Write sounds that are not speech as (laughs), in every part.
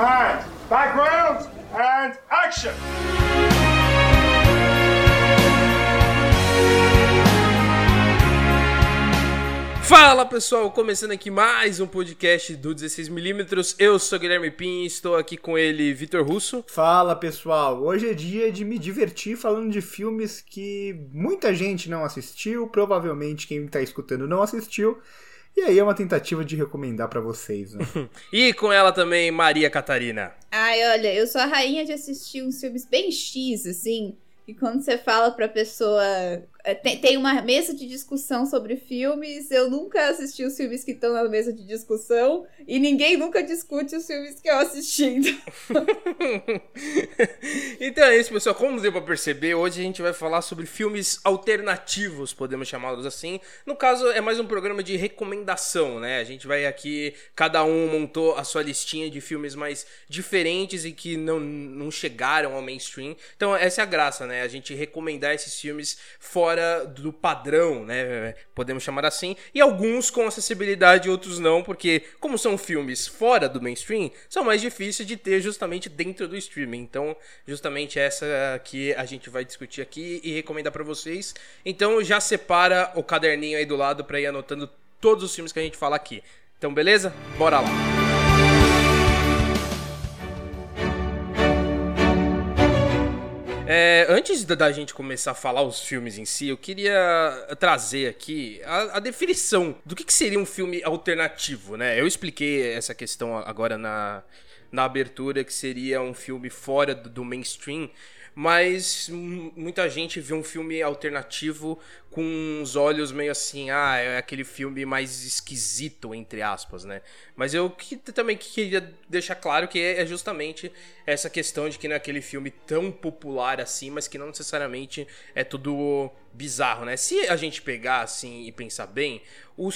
and background and action. Fala pessoal, começando aqui mais um podcast do 16mm. Eu sou Guilherme Pin, estou aqui com ele, Vitor Russo. Fala pessoal, hoje é dia de me divertir falando de filmes que muita gente não assistiu, provavelmente quem está escutando não assistiu. E aí é uma tentativa de recomendar para vocês, né? (laughs) e com ela também, Maria Catarina. Ai, olha, eu sou a rainha de assistir uns filmes bem X, assim, e quando você fala pra pessoa tem, tem uma mesa de discussão sobre filmes. Eu nunca assisti os filmes que estão na mesa de discussão. E ninguém nunca discute os filmes que eu assistindo. (laughs) então é isso, pessoal. Como deu pra perceber, hoje a gente vai falar sobre filmes alternativos, podemos chamá-los assim. No caso, é mais um programa de recomendação, né? A gente vai aqui, cada um montou a sua listinha de filmes mais diferentes e que não, não chegaram ao mainstream. Então, essa é a graça, né? A gente recomendar esses filmes fora fora do padrão, né? Podemos chamar assim. E alguns com acessibilidade, outros não, porque, como são filmes fora do mainstream, são mais difíceis de ter justamente dentro do streaming. Então, justamente essa que a gente vai discutir aqui e recomendar para vocês. Então, já separa o caderninho aí do lado para ir anotando todos os filmes que a gente fala aqui. Então, beleza? Bora lá! É, antes da gente começar a falar os filmes em si, eu queria trazer aqui a, a definição do que, que, seria um filme alternativo, né? Eu expliquei essa questão agora na, na abertura, que seria um filme fora do, do mainstream, mas muita gente vê um filme alternativo com os olhos meio assim, ah, é aquele filme mais esquisito, entre aspas, né? Mas eu que, também queria deixar claro que é, é justamente essa questão de que não é aquele filme tão popular assim, mas que não necessariamente é tudo bizarro, né? Se a gente pegar assim e pensar bem, o,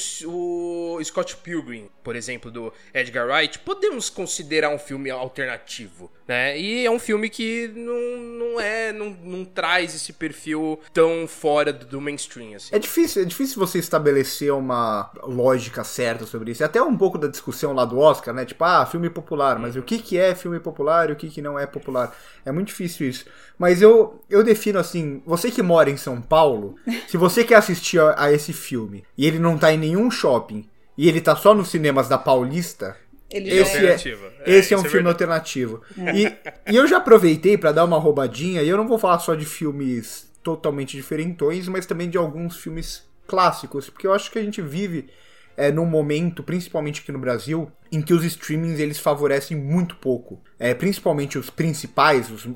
o Scott Pilgrim, por exemplo, do Edgar Wright, podemos considerar um filme alternativo, né? E é um filme que não, não é, não, não traz esse perfil tão fora do mainstream, assim. É difícil, é difícil você estabelecer uma lógica certa sobre isso. É até um pouco da discussão lá do Oscar, né? Tipo, ah, filme popular, mas o que, que é filme popular e o que, que não é popular? É muito difícil isso. Mas eu, eu defino assim, você que mora em São Paulo, se você quer assistir a, a esse filme e ele não tá em nenhum shopping e ele tá só nos cinemas da Paulista, ele esse é, é, esse é, é um é filme alternativo. E, e, eu já aproveitei para dar uma roubadinha, e eu não vou falar só de filmes totalmente diferentões, mas também de alguns filmes clássicos, porque eu acho que a gente vive é, num momento, principalmente aqui no Brasil, em que os streamings eles favorecem muito pouco. É, principalmente os principais, os,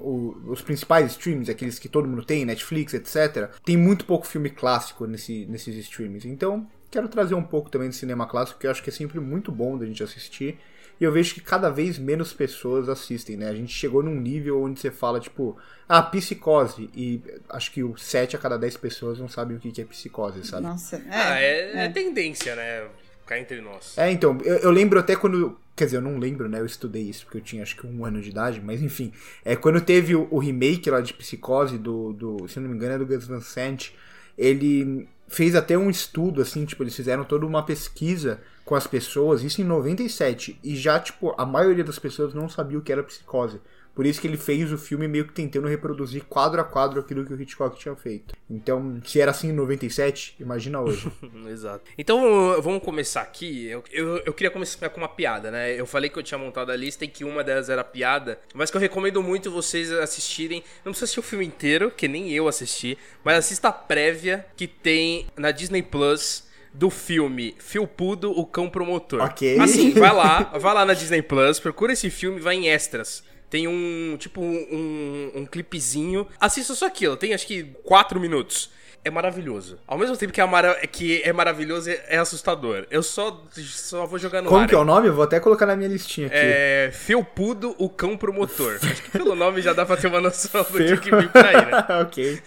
os principais streams, aqueles que todo mundo tem, Netflix, etc. Tem muito pouco filme clássico nesse, nesses streamings. Então, quero trazer um pouco também de cinema clássico, que eu acho que é sempre muito bom da gente assistir. E eu vejo que cada vez menos pessoas assistem, né? A gente chegou num nível onde você fala, tipo, ah, psicose. E acho que o 7 a cada 10 pessoas não sabem o que é psicose, sabe? Nossa, é. Ah, é, é. é tendência, né? Cá entre nós. É, então, eu, eu, lembro até quando. Quer dizer, eu não lembro, né? Eu estudei isso porque eu tinha acho que um ano de idade, mas enfim. É, quando teve o, o remake lá de Psicose, do, do. Se não me engano, é do Gus Van Sant, ele fez até um estudo, assim, tipo, eles fizeram toda uma pesquisa com as pessoas, isso em 97, e já, tipo, a maioria das pessoas não sabia o que era psicose. Por isso que ele fez o filme meio que tentando reproduzir quadro a quadro aquilo que o Hitchcock tinha feito. Então, se era assim em 97, imagina hoje. (laughs) Exato. Então, vamos começar aqui. Eu, eu, eu, queria começar com uma piada, né? Eu falei que eu tinha montado a lista e que uma delas era piada, mas que eu recomendo muito vocês assistirem. Não precisa assistir o filme inteiro, que nem eu assisti, mas assista a prévia que tem na Disney Plus do filme Filpudo, o Cão Promotor. Ok. Assim, vai lá, (laughs) vai lá na Disney Plus, procura esse filme, vai em extras. Tem um, tipo, um, um clipezinho. Assista só aquilo, tem acho que 4 minutos é maravilhoso. Ao mesmo tempo que é, mara que é maravilhoso, é assustador. Eu só, só vou jogar no Como ar. que é o nome? Eu vou até colocar na minha listinha aqui. É. Felpudo, o cão promotor. (laughs) Acho que pelo nome já dá pra ter uma noção do que, que viu por aí, né? (laughs) ok.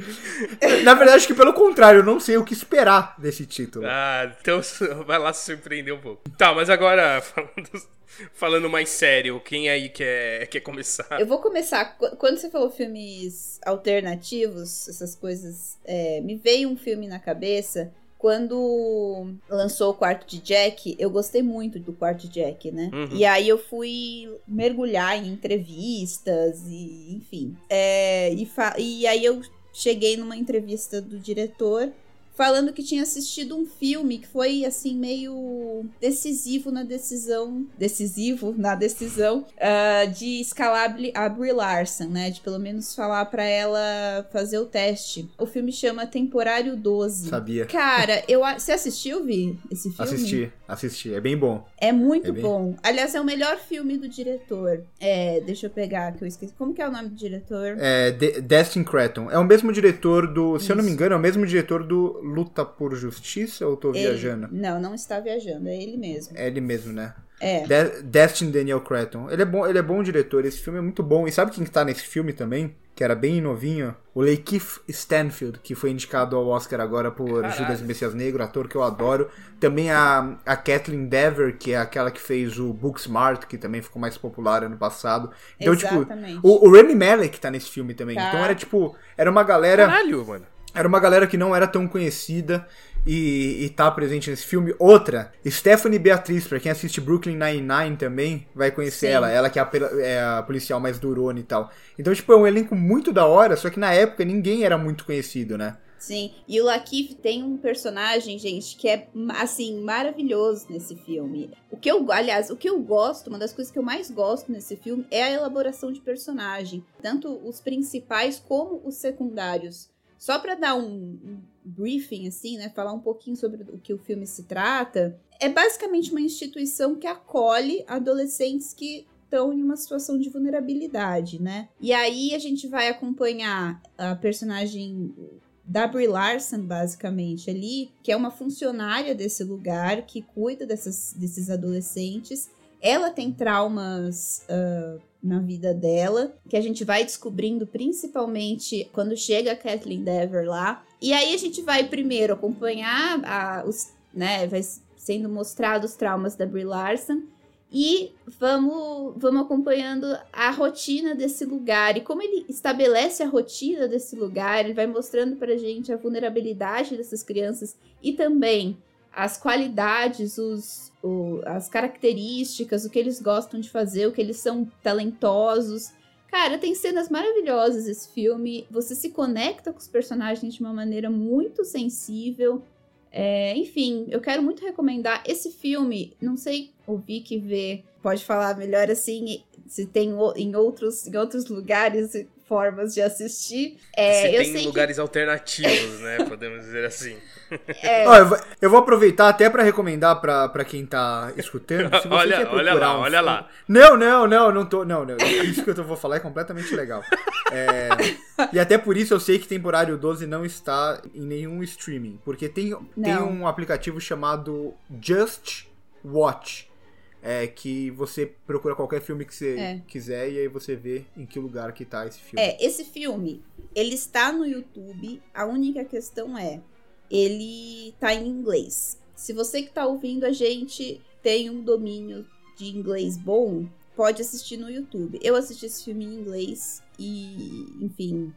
(laughs) Na verdade, acho que pelo contrário, eu não sei o que esperar desse título. Ah, então vai lá se surpreender um pouco. Tá, mas agora, falando, falando mais sério, quem aí quer, quer começar? Eu vou começar. Quando você falou filmes alternativos, essas coisas, é, me veio um filme na cabeça quando lançou o quarto de Jack, eu gostei muito do quarto de Jack, né? Uhum. E aí eu fui mergulhar em entrevistas e, enfim. É, e, e aí eu cheguei numa entrevista do diretor falando que tinha assistido um filme que foi assim meio decisivo na decisão, decisivo na decisão uh, de escalar a Brie Larson, né? De pelo menos falar para ela fazer o teste. O filme chama Temporário 12. Sabia. Cara, eu você assistiu, Vi, esse filme? Assisti, assisti. É bem bom. É muito é bem... bom. Aliás, é o melhor filme do diretor. É, deixa eu pegar que eu esqueci. Como que é o nome do diretor? É De Destin Cretton. É o mesmo diretor do, se Isso. eu não me engano, é o mesmo diretor do Luta por Justiça ou eu tô ele, viajando? Não, não está viajando, é ele mesmo. É ele mesmo, né? É. De Destin Daniel Cretton. Ele é bom, ele é bom diretor, esse filme é muito bom. E sabe quem tá nesse filme também? Que era bem novinho? O Lakeith Stanfield, que foi indicado ao Oscar agora por Caralho. Judas Messias Negro, ator que eu adoro. Também a, a Kathleen Dever, que é aquela que fez o Booksmart, que também ficou mais popular ano passado. Então, tipo, Exatamente. tipo, o, o Remy Malek tá nesse filme também. Tá. Então era tipo, era uma galera. Caralho, mano. Era uma galera que não era tão conhecida e, e tá presente nesse filme. Outra, Stephanie Beatriz, pra quem assiste Brooklyn Nine-Nine também, vai conhecer Sim. ela. Ela que é a, é a, policial mais durona e tal. Então, tipo, é um elenco muito da hora, só que na época ninguém era muito conhecido, né? Sim, e o Lakif tem um personagem, gente, que é, assim, maravilhoso nesse filme. O que eu, aliás, o que eu gosto, uma das coisas que eu mais gosto nesse filme é a elaboração de personagem. Tanto os principais como os secundários. Só para dar um, briefing, assim, né? Falar um pouquinho sobre o que o filme se trata. É basicamente uma instituição que acolhe adolescentes que estão em uma situação de vulnerabilidade, né? E aí a gente vai acompanhar a personagem da Brie Larson, basicamente, ali, que é uma funcionária desse lugar, que cuida dessas, desses adolescentes. Ela tem traumas uh, na vida dela, que a gente vai descobrindo principalmente quando chega a Kathleen Dever lá. E aí a gente vai primeiro acompanhar a, os, né, vai sendo mostrados os traumas da Brie Larson e vamos, vamos acompanhando a rotina desse lugar. E como ele estabelece a rotina desse lugar, ele vai mostrando pra gente a vulnerabilidade dessas crianças e também as qualidades, os, o, as características, o que eles gostam de fazer, o que eles são talentosos. Cara, tem cenas maravilhosas esse filme. Você se conecta com os personagens de uma maneira muito sensível. É, enfim, eu quero muito recomendar esse filme. Não sei o Vicky ver, pode falar melhor assim, se tem em outros, em outros lugares formas de assistir. É, se tem lugares que... alternativos, né? Podemos dizer assim. (laughs) É... Ó, eu, vou, eu, vou, aproveitar até para recomendar para quem tá escutando. Se você olha, quer olha lá, um olha lá. Não, não, não, não tô. Não, não. Isso que eu vou falar é completamente legal. É, e até por isso eu sei que temporário 12 não está em nenhum streaming. Porque tem, tem um aplicativo chamado Just Watch é que você procura qualquer filme que você é. quiser e aí você vê em que lugar que tá esse filme. É, esse filme, ele está no YouTube, a única questão é, ele tá em inglês. Se você que tá ouvindo a gente tem um domínio de inglês bom, pode assistir no YouTube. Eu assisti esse filme em inglês e, enfim,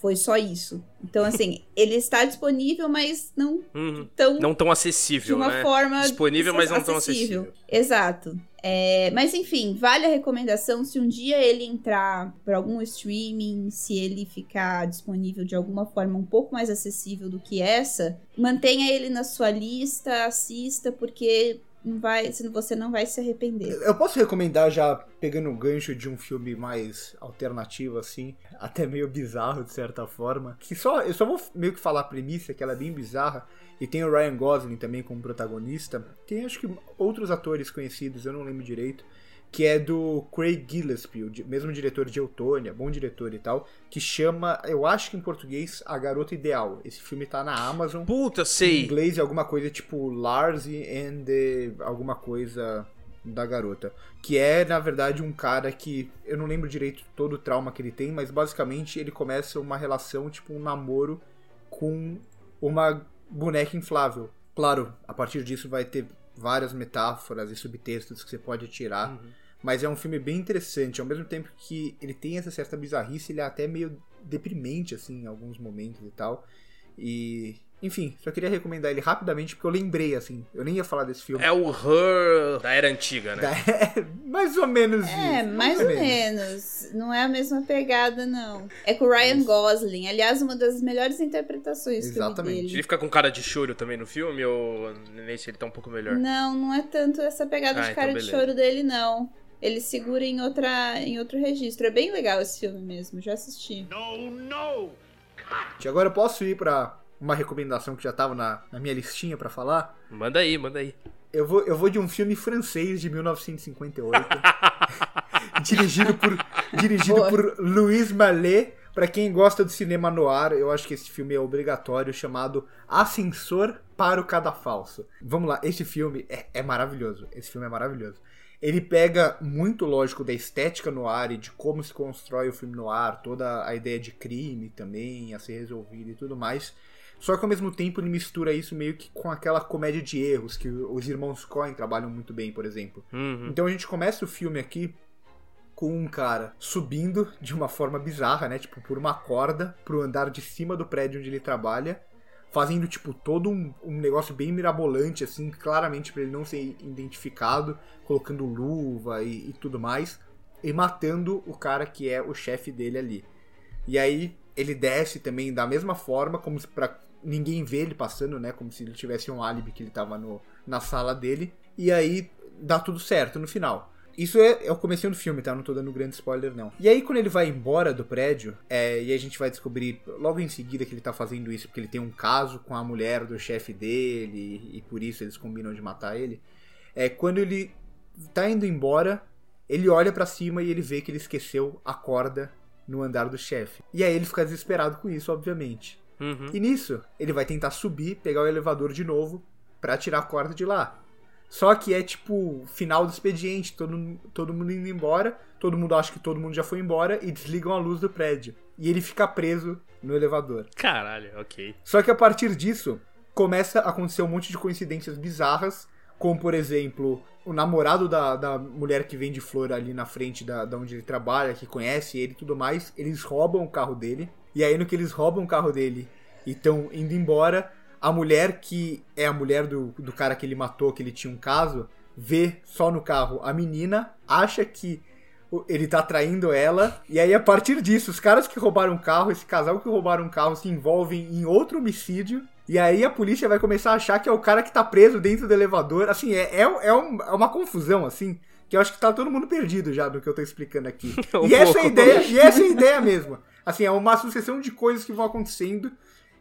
foi só isso. Então, assim, ele está disponível, mas não uhum. tão. Não tão acessível. De uma né? forma. Disponível, mas não tão acessível. Exato. É, mas enfim, vale a recomendação se um dia ele entrar para algum streaming, se ele ficar disponível de alguma forma um pouco mais acessível do que essa, mantenha ele na sua lista, assista, porque vai, você não vai se arrepender. Eu posso recomendar já pegando o gancho de um filme mais alternativo assim, (laughs) até meio bizarro de certa forma, que só eu só vou meio que falar a premissa que ela é bem bizarra e tem o Ryan Gosling também como protagonista. Tem acho que outros atores conhecidos, eu não lembro direito que é do Craig Gillespie, o mesmo diretor de Eutônia, bom diretor e tal, que chama, eu acho que em português, A Garota Ideal. Esse filme tá na Amazon. Puta, sei. Em inglês é alguma coisa tipo Lars and the, alguma coisa da garota. Que é, na verdade, um cara que. Eu não lembro direito todo o trauma que ele tem, mas basicamente ele começa uma relação, tipo um namoro com uma boneca inflável. Claro, a partir disso vai ter várias metáforas e subtextos que você pode tirar. Uhum. Mas é um filme bem interessante. Ao mesmo tempo que ele tem essa certa bizarrice, ele é até meio deprimente, assim, em alguns momentos e tal. E Enfim, só queria recomendar ele rapidamente porque eu lembrei, assim. Eu nem ia falar desse filme. É o Her da era antiga, né? É, (laughs) mais ou menos É, isso. mais ou menos. Não é a mesma pegada, não. É com o Ryan Gosling. Aliás, uma das melhores interpretações que eu vi Exatamente. Ele dele. fica com cara de choro também no filme ou nesse ele tá um pouco melhor? Não, não é tanto essa pegada Ah, de então cara de beleza. choro dele, não. Ele segura em, outra, em outro registro. É bem legal esse filme mesmo, já assisti. No, no! Agora eu posso ir pra uma recomendação que já tava na, na minha listinha pra falar. Manda aí, manda aí. Eu vou, eu vou de um filme francês de 1958. (laughs) dirigido por, dirigido Boa. por Louis Mallet. Pra quem gosta do cinema noir, eu acho que esse filme é obrigatório, chamado Ascensor para o Cadafalso. Vamos lá, esse filme é, é maravilhoso. Esse filme é maravilhoso. Ele pega muito lógico da estética no ar e de como se constrói o filme no ar, toda a ideia de crime também a ser resolvido e tudo mais. Só que ao mesmo tempo ele mistura isso meio que com aquela comédia de erros que os irmãos Coen trabalham muito bem, por exemplo. Uhum. Então a gente começa o filme aqui com um cara subindo de uma forma bizarra, né? Tipo, por uma corda pro andar de cima do prédio onde ele trabalha, fazendo, tipo, todo um, um negócio bem mirabolante, assim, claramente pra ele não ser identificado, colocando luva e, e tudo mais, e matando o cara que é o chefe dele ali. E aí ele desce também da mesma forma, como se pra ninguém ver ele passando, né? Como se ele tivesse um álibi que ele tava no, na sala dele. E aí dá tudo certo no final. Isso é, é o comecinho do filme, tá? Não tô dando grande spoiler, não. E aí, quando ele vai embora do prédio, é, e a gente vai descobrir logo em seguida que ele tá fazendo isso porque ele tem um caso com a mulher do chefe dele, e por isso eles combinam de matar ele. É, quando ele tá indo embora, ele olha pra cima e ele vê que ele esqueceu a corda no andar do chefe. E aí ele fica desesperado com isso, obviamente. Uhum. E nisso, ele vai tentar subir, pegar o elevador de novo pra tirar a corda de lá. Só que é tipo final do expediente, todo, todo mundo indo embora, todo mundo acha que todo mundo já foi embora e desligam a luz do prédio. E ele fica preso no elevador. Caralho, ok. Só que a partir disso, começa a acontecer um monte de coincidências bizarras, como por exemplo, o namorado da, da mulher que vende flor ali na frente da, da onde ele trabalha, que conhece ele e tudo mais, eles roubam o carro dele. E aí no que eles roubam o carro dele e estão indo embora, a mulher que é a mulher do, do cara que ele matou, que ele tinha um caso, vê só no carro a menina, acha que ele tá traindo ela, e aí a partir disso, os caras que roubaram o carro, esse casal que roubaram o carro se envolvem em outro homicídio, e aí a polícia vai começar a achar que é o cara que tá preso dentro do elevador. Assim, é, é, é, um- é uma confusão, assim, que eu acho que tá todo mundo perdido já do que eu tô explicando aqui. (laughs) Um e essa é a ideia, e essa é a ideia mesmo. Assim, é uma sucessão de coisas que vão acontecendo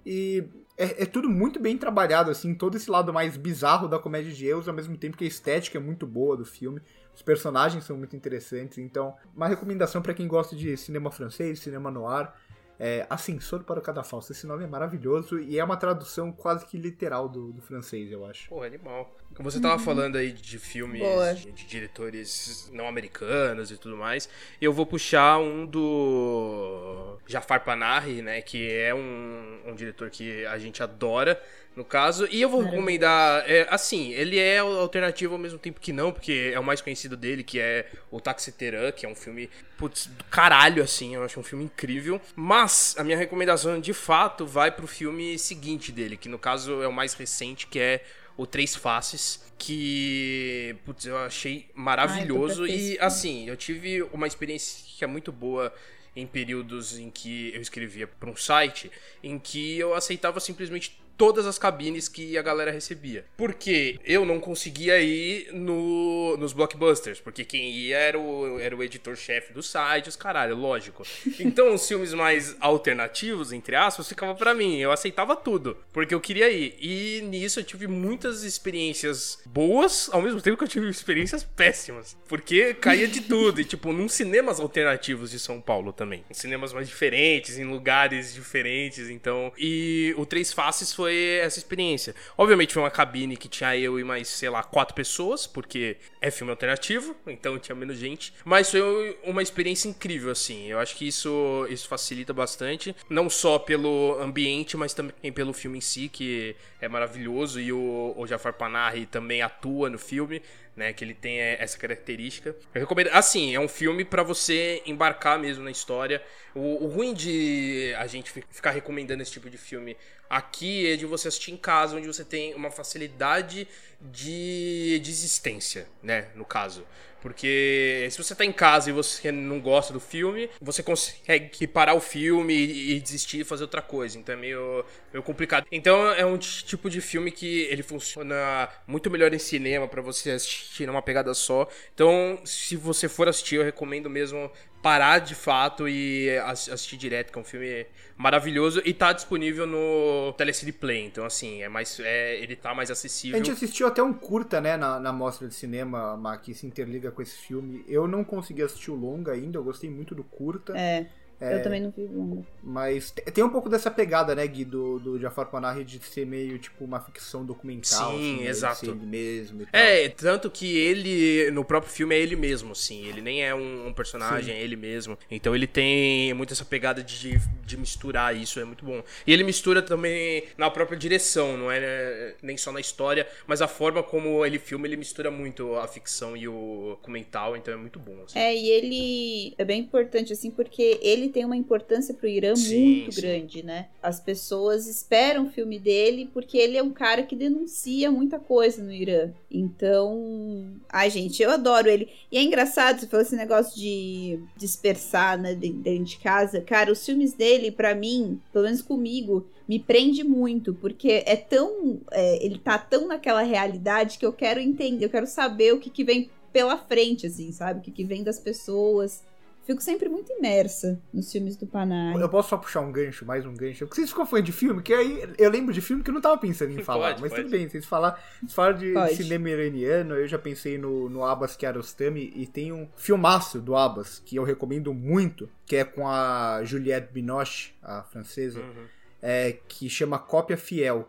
e é, é tudo muito bem trabalhado, assim, todo esse lado mais bizarro da comédia de erros, ao mesmo tempo que a estética é muito boa do filme. Os personagens são muito interessantes, então, uma recomendação pra quem gosta de cinema francês, cinema noir, é Ascensor para o Cadafalso. Esse nome é maravilhoso e é uma tradução quase que literal do, do francês, eu acho. Pô, animal. Você tava falando aí de filmes de, de diretores não americanos e tudo mais. Eu vou puxar um do Jafar Panahi, né? Que é um, um diretor que a gente adora, no caso. E eu vou recomendar, é, assim, ele é alternativo ao mesmo tempo que não, porque é o mais conhecido dele, que é o Taxi Teran, que é um filme, putz, do caralho, assim. Eu acho um filme incrível. Mas a minha recomendação, de fato, vai pro filme seguinte dele, que no caso é o mais recente, que é o Três Faces, que putz, eu achei maravilhoso. Ai, ver esse e assim, eu tive uma experiência que é muito boa em períodos em que eu escrevia para um site, em que eu aceitava simplesmente todas as cabines que a galera recebia. Porque eu não conseguia ir no, nos blockbusters, porque quem ia era o, era o editor-chefe do site, os caralho, lógico. (laughs) Então os filmes mais alternativos, entre aspas, ficava pra mim. Eu aceitava tudo, porque eu queria ir. E nisso eu tive muitas experiências boas, ao mesmo tempo que eu tive experiências péssimas. Porque caía de (laughs) tudo. E, tipo, num cinemas alternativos de São Paulo também. Em cinemas mais diferentes, em lugares diferentes. Então. E o Três Faces foi essa experiência. Obviamente foi uma cabine que tinha eu e mais, sei lá, quatro pessoas, porque é filme alternativo, então tinha menos gente. Mas foi uma experiência incrível, assim. Eu acho que isso, isso facilita bastante. Não só pelo ambiente, mas também pelo filme em si, que é maravilhoso. E o, o Jafar Panahi também atua no filme né? Que ele tem é, essa característica. Eu recomendo. Assim, é um filme pra você embarcar mesmo na história. O, o ruim de a gente fi- ficar recomendando esse tipo de filme Aqui é de você assistir em casa, onde você tem uma facilidade de, de existência, né? No caso. Porque se você tá em casa e você não gosta do filme, você consegue parar o filme e desistir e fazer outra coisa. Então é meio, meio complicado. Então é um tipo de filme que ele funciona muito melhor em cinema para você assistir numa pegada só. Então, se você for assistir, eu recomendo mesmo parar de fato e assistir direto, que é um filme maravilhoso e tá disponível no Telecine Play. Então, assim, é mais, é, ele tá mais acessível. A gente assistiu até um curta, né, na, na mostra de cinema, que se interliga com esse filme. Eu não consegui assistir o longa ainda, eu gostei muito do curta. É. É, eu também não vi longa. Mas tem um pouco dessa pegada, né, Gui, do, do Jafar Panahi de ser meio tipo uma ficção documental. Sim, assim, exato. ele mesmo É, tanto que ele, no próprio filme, é ele mesmo, sim. Ele nem é um, um personagem, sim. é ele mesmo. Então ele tem muito essa pegada de, de misturar isso, é muito bom. E ele mistura também na própria direção, não é né, nem só na história, mas a forma como ele filma, ele mistura muito a ficção e o documental, então é muito bom. Assim. É, e ele é bem importante, assim, porque ele tem uma importância pro Irã sim, muito sim. grande, né? As pessoas esperam o filme dele porque ele é um cara que denuncia muita coisa no Irã. Então, ai gente, eu adoro ele. E é engraçado, você falou esse negócio de dispersar, né, dentro de casa. Cara, os filmes dele, para mim, pelo menos comigo, me prende muito, porque é tão. É, ele tá tão naquela realidade que eu quero entender, eu quero saber o que, que vem pela frente, assim, sabe? O que, que vem das pessoas. Fico sempre muito imersa nos filmes do Panay. Eu posso só puxar um gancho, mais um gancho. Porque vocês ficam fã de filme, que aí eu lembro de filme que eu não tava pensando em falar. Pode, mas pode. tudo bem, vocês falar, vocês de pode. cinema iraniano, eu já pensei no, no Abbas Kiarostami e tem um filmaço do Abbas que eu recomendo muito, que é com a Juliette Binoche, a francesa, Uhum. é, que chama Cópia Fiel.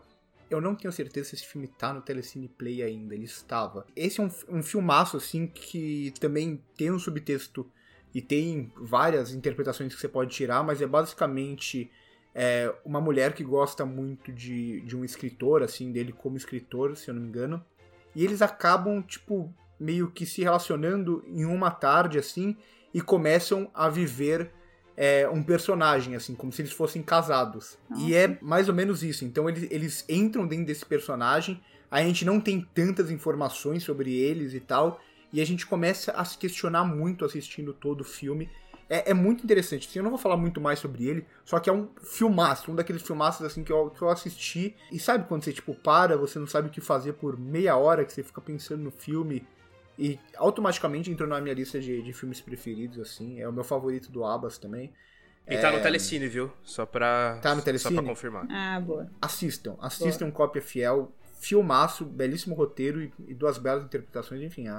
Eu não tenho certeza se esse filme tá no Telecine Play ainda, ele estava. Esse é um, um filmaço, assim, que também tem um subtexto e tem várias interpretações que você pode tirar, mas é basicamente é, uma mulher que gosta muito de, de um escritor, assim, dele como escritor, se eu não me engano. E eles acabam, tipo, meio que se relacionando em uma tarde, assim, e começam a viver é, um personagem, assim, como se eles fossem casados. Nossa. E é mais ou menos isso. Então eles, eles entram dentro desse personagem, a gente não tem tantas informações sobre eles e tal, e a gente começa a se questionar muito assistindo todo o filme. É, é, muito interessante. Assim, eu não vou falar muito mais sobre ele, só que é um filmaço, um daqueles filmaços assim que eu, que eu assisti. E sabe quando você tipo para, você não sabe o que fazer por meia hora, que você fica pensando no filme e automaticamente entrou na minha lista de, de filmes preferidos, assim. É o meu favorito do Abbas também. E tá no Telecine, viu? Só pra, Tá no Telecine? Só pra confirmar. Ah, boa. Assistam, assistam Cópia Fiel. Filmaço, belíssimo roteiro e, e duas belas interpretações. Enfim, a,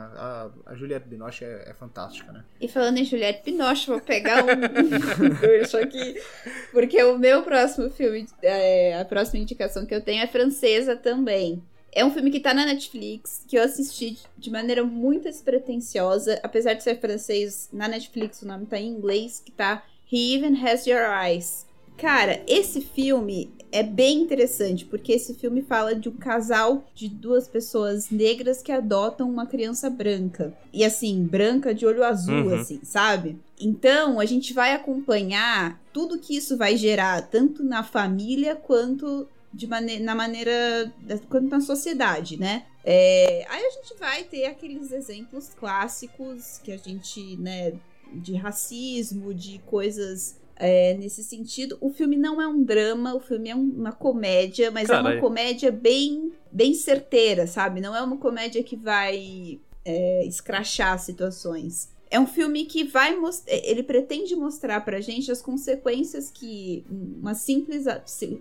a, a Juliette Binoche é, é fantástica, né? E falando em Juliette Binoche, vou pegar um (laughs) (laughs) gancho aqui, porque o meu próximo filme, é, a próxima indicação que eu tenho é francesa também. É um filme que tá na Netflix, que eu assisti de maneira muito despretensiosa, apesar de ser francês, na Netflix o nome tá em inglês, que tá He Even Has Your Eyes. Cara, esse filme é bem interessante, porque esse filme fala de um casal de duas pessoas negras que adotam uma criança branca. E assim, branca de olho azul, Uhum. assim, sabe? Então, a gente vai acompanhar tudo que isso vai gerar, tanto na família quanto de mane na maneira. quanto na sociedade, né? É, aí a gente vai ter aqueles exemplos clássicos que a gente, né, de racismo, de coisas é, nesse sentido. O filme não é um drama, o filme é um- uma comédia, mas é uma comédia bem, bem certeira, sabe? Não é uma comédia que vai é, escrachar situações. É um filme que vai mostrar. Ele pretende mostrar pra gente as consequências que uma simples.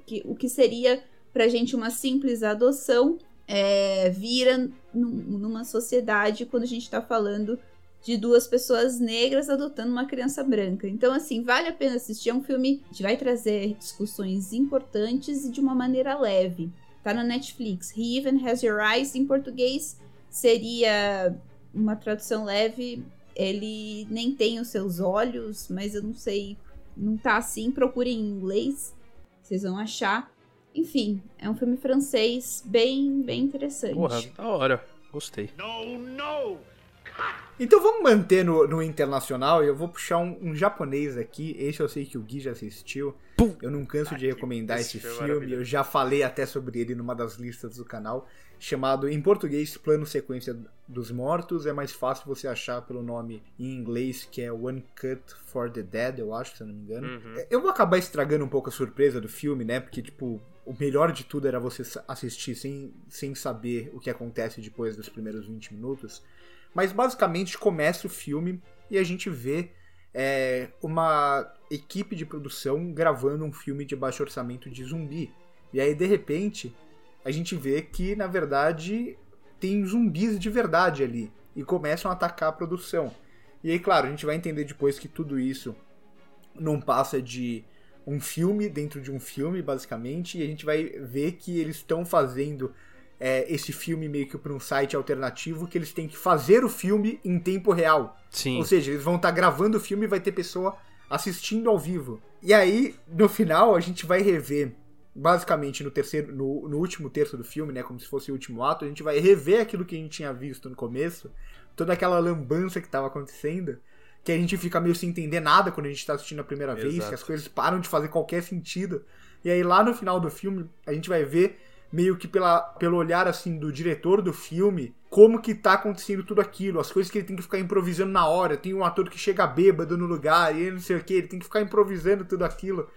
que, o que seria pra gente uma simples adoção é, vira num- numa sociedade quando a gente tá falando de duas pessoas negras adotando uma criança branca. Então, assim, vale a pena assistir. É um filme que vai trazer discussões importantes e de uma maneira leve. Tá na Netflix. He Even Has Your Eyes, em português, seria uma tradução leve. Ele nem tem os seus olhos, mas eu não sei. Não tá assim. Procurem em inglês. Vocês vão achar. Enfim, é um filme francês bem, bem interessante. Porra, da hora. Gostei. No, no! Então vamos manter no, no internacional e eu vou puxar um, um, japonês aqui. Esse eu sei que o Gui já assistiu. Pum. Eu não canso de recomendar esse, esse filme. Eu já falei até sobre ele numa das listas do canal. Chamado em português Plano Sequência dos Mortos. É mais fácil você achar pelo nome em inglês, que é One Cut for the Dead, eu acho, se eu não me engano. Uhum. Eu vou acabar estragando um pouco a surpresa do filme, né? Porque, tipo, o melhor de tudo era você assistir sem, sem saber o que acontece depois dos primeiros 20 minutos. Mas basicamente começa o filme e a gente vê é, uma equipe de produção gravando um filme de baixo orçamento de zumbi. E aí, de repente, a gente vê que, na verdade, tem zumbis de verdade ali. E começam a atacar a produção. E aí, claro, a gente vai entender depois que tudo isso não passa de um filme dentro de um filme, basicamente. E a gente vai ver que eles estão fazendo é, esse filme meio que para um site alternativo que eles têm que fazer o filme em tempo real. Sim. Ou seja, eles vão estar tá gravando o filme e vai ter pessoa assistindo ao vivo. E aí, no final, a gente vai rever, basicamente no terceiro, no, no último terço do filme, né, como se fosse o último ato, a gente vai rever aquilo que a gente tinha visto no começo, toda aquela lambança que estava acontecendo, que a gente fica meio sem entender nada quando a gente está assistindo a primeira Exato. vez, que as coisas param de fazer qualquer sentido. E aí lá no final do filme, a gente vai ver meio que pela, pelo olhar assim do diretor do filme, como que tá acontecendo tudo aquilo, as coisas que ele tem que ficar improvisando na hora. Tem um ator que chega bêbado no lugar e não sei o que, ele tem que ficar improvisando tudo aquilo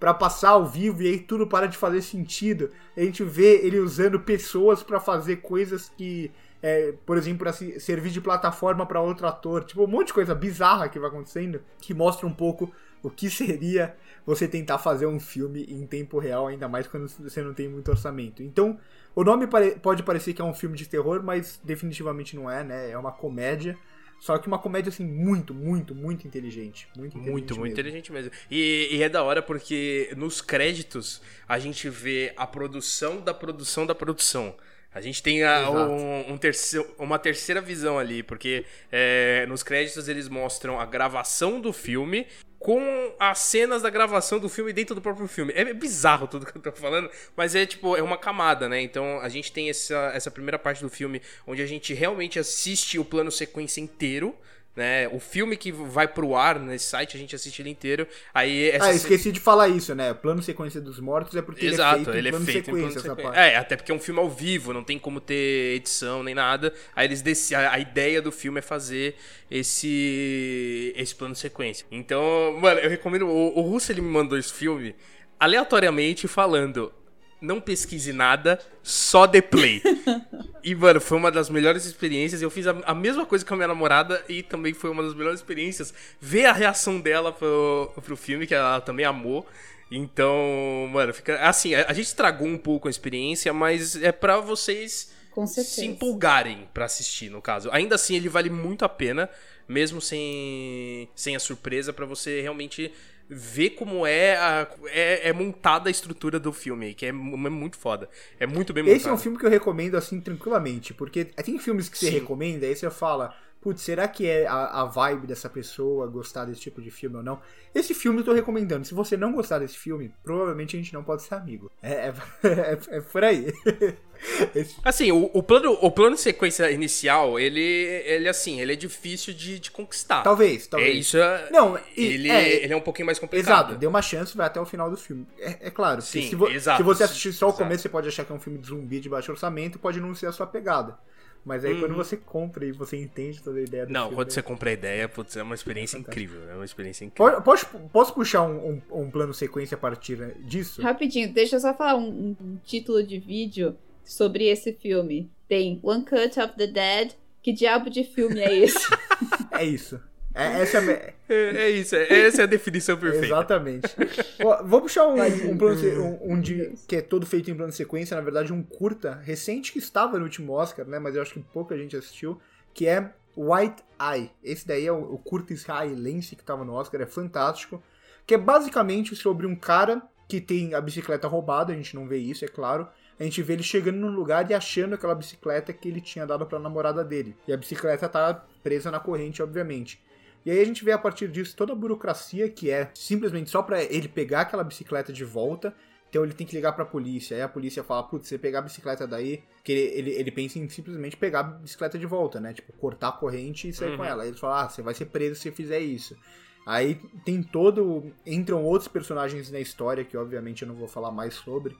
para passar ao vivo e aí tudo para de fazer sentido. A gente vê ele usando pessoas para fazer coisas que é, por exemplo, para servir de plataforma para outro ator, tipo um monte de coisa bizarra que vai acontecendo, que mostra um pouco o que seria você tentar fazer um filme em tempo real, ainda mais quando você não tem muito orçamento. Então, o nome pode parecer que é um filme de terror, mas definitivamente não é, né? É uma comédia. Só que uma comédia, assim, muito, muito, muito inteligente. Muito, inteligente muito, mesmo. muito inteligente mesmo. E, e, é da hora porque nos créditos a gente vê a produção da produção da produção. A gente tem a, um, um terceiro, uma terceira visão ali, porque é, nos créditos eles mostram a gravação do filme com as cenas da gravação do filme dentro do próprio filme. É bizarro tudo que eu tô falando, mas é tipo, é uma camada, né? Então a gente tem essa, essa primeira parte do filme onde a gente realmente assiste o plano sequência inteiro né? O filme que vai pro ar nesse site, a gente assiste ele inteiro. Aí essa... Ah, esqueci de falar isso, né? Plano sequência dos mortos é porque Exato, ele é feito, ele plano é feito sequência, em plano sequência. É, até porque é um filme ao vivo, não tem como ter edição nem nada. Aí eles dec... a ideia do filme é fazer esse esse plano sequência. Então, mano, eu recomendo o, o Russo ele me mandou esse filme aleatoriamente falando não pesquise nada, só dê play. (laughs) e, mano, foi uma das melhores experiências. Eu fiz a, a, mesma coisa com a minha namorada e também foi uma das melhores experiências ver a reação dela pro, pro filme, que ela também amou. Então, mano, fica. Assim, a, a gente estragou um pouco a experiência, mas é para vocês se empolgarem para assistir, no caso. Ainda assim, ele vale muito a pena, mesmo sem, sem a surpresa, para você realmente ver como é, a, é, é, montada a estrutura do filme, que é, é, muito foda. É muito bem montado. Esse é um filme que eu recomendo, assim, tranquilamente, porque tem filmes que você Sim. recomenda, aí você fala, putz, será que é a, a vibe dessa pessoa gostar desse tipo de filme ou não? Esse filme eu tô recomendando. Se você não gostar desse filme, provavelmente a gente não pode ser amigo. É, é, (laughs) é, é por aí. (laughs) Assim, o, o, plano, o plano de sequência inicial, ele, ele assim, ele é difícil de, de conquistar. Talvez, talvez. É, isso é, não, ele, é, ele é um pouquinho mais complicado. Exato, dê uma chance vai até o final do filme. É, é claro, Sim, se, vo, exato, se você assistir só o começo, você pode achar que é um filme de zumbi de baixo orçamento, pode não ser a sua pegada. Mas aí uhum. quando você compra e você entende toda a ideia do Não, filme, quando você compra a ideia, putz, é uma experiência é incrível. É uma experiência incrível. Posso, posso puxar um, um, um, plano sequência a partir disso? Rapidinho, deixa eu só falar um, um título de vídeo sobre esse filme. Tem One Cut of the Dead. Que diabo de filme é esse? (laughs) é isso. É, essa é, é, é, isso, é, essa é a definição (laughs) perfeita. Exatamente. vou puxar um, um plano um, um de, que é todo feito em plano de sequência, na verdade, um curta recente que estava no último Oscar, né? Mas eu acho que pouca gente assistiu, que é White Eye. Esse daí é o, o curta israelense que estava no Oscar, é fantástico. Que é basicamente sobre um cara que tem a bicicleta roubada, a gente não vê isso, é claro. A gente vê ele chegando num lugar e achando aquela bicicleta que ele tinha dado para a namorada dele. E a bicicleta tá presa na corrente, obviamente. E aí a gente vê a partir disso toda a burocracia que é simplesmente só para ele pegar aquela bicicleta de volta Então ele tem que ligar pra polícia. Aí a polícia fala, putz, você pegar a bicicleta daí, que ele, ele, ele, pensa em simplesmente pegar a bicicleta de volta, né? Tipo, cortar a corrente e sair uhum. com ela. Aí ele fala, ah, você vai ser preso se fizer isso. Aí tem todo. Entram outros personagens na história, que obviamente eu não vou falar mais sobre.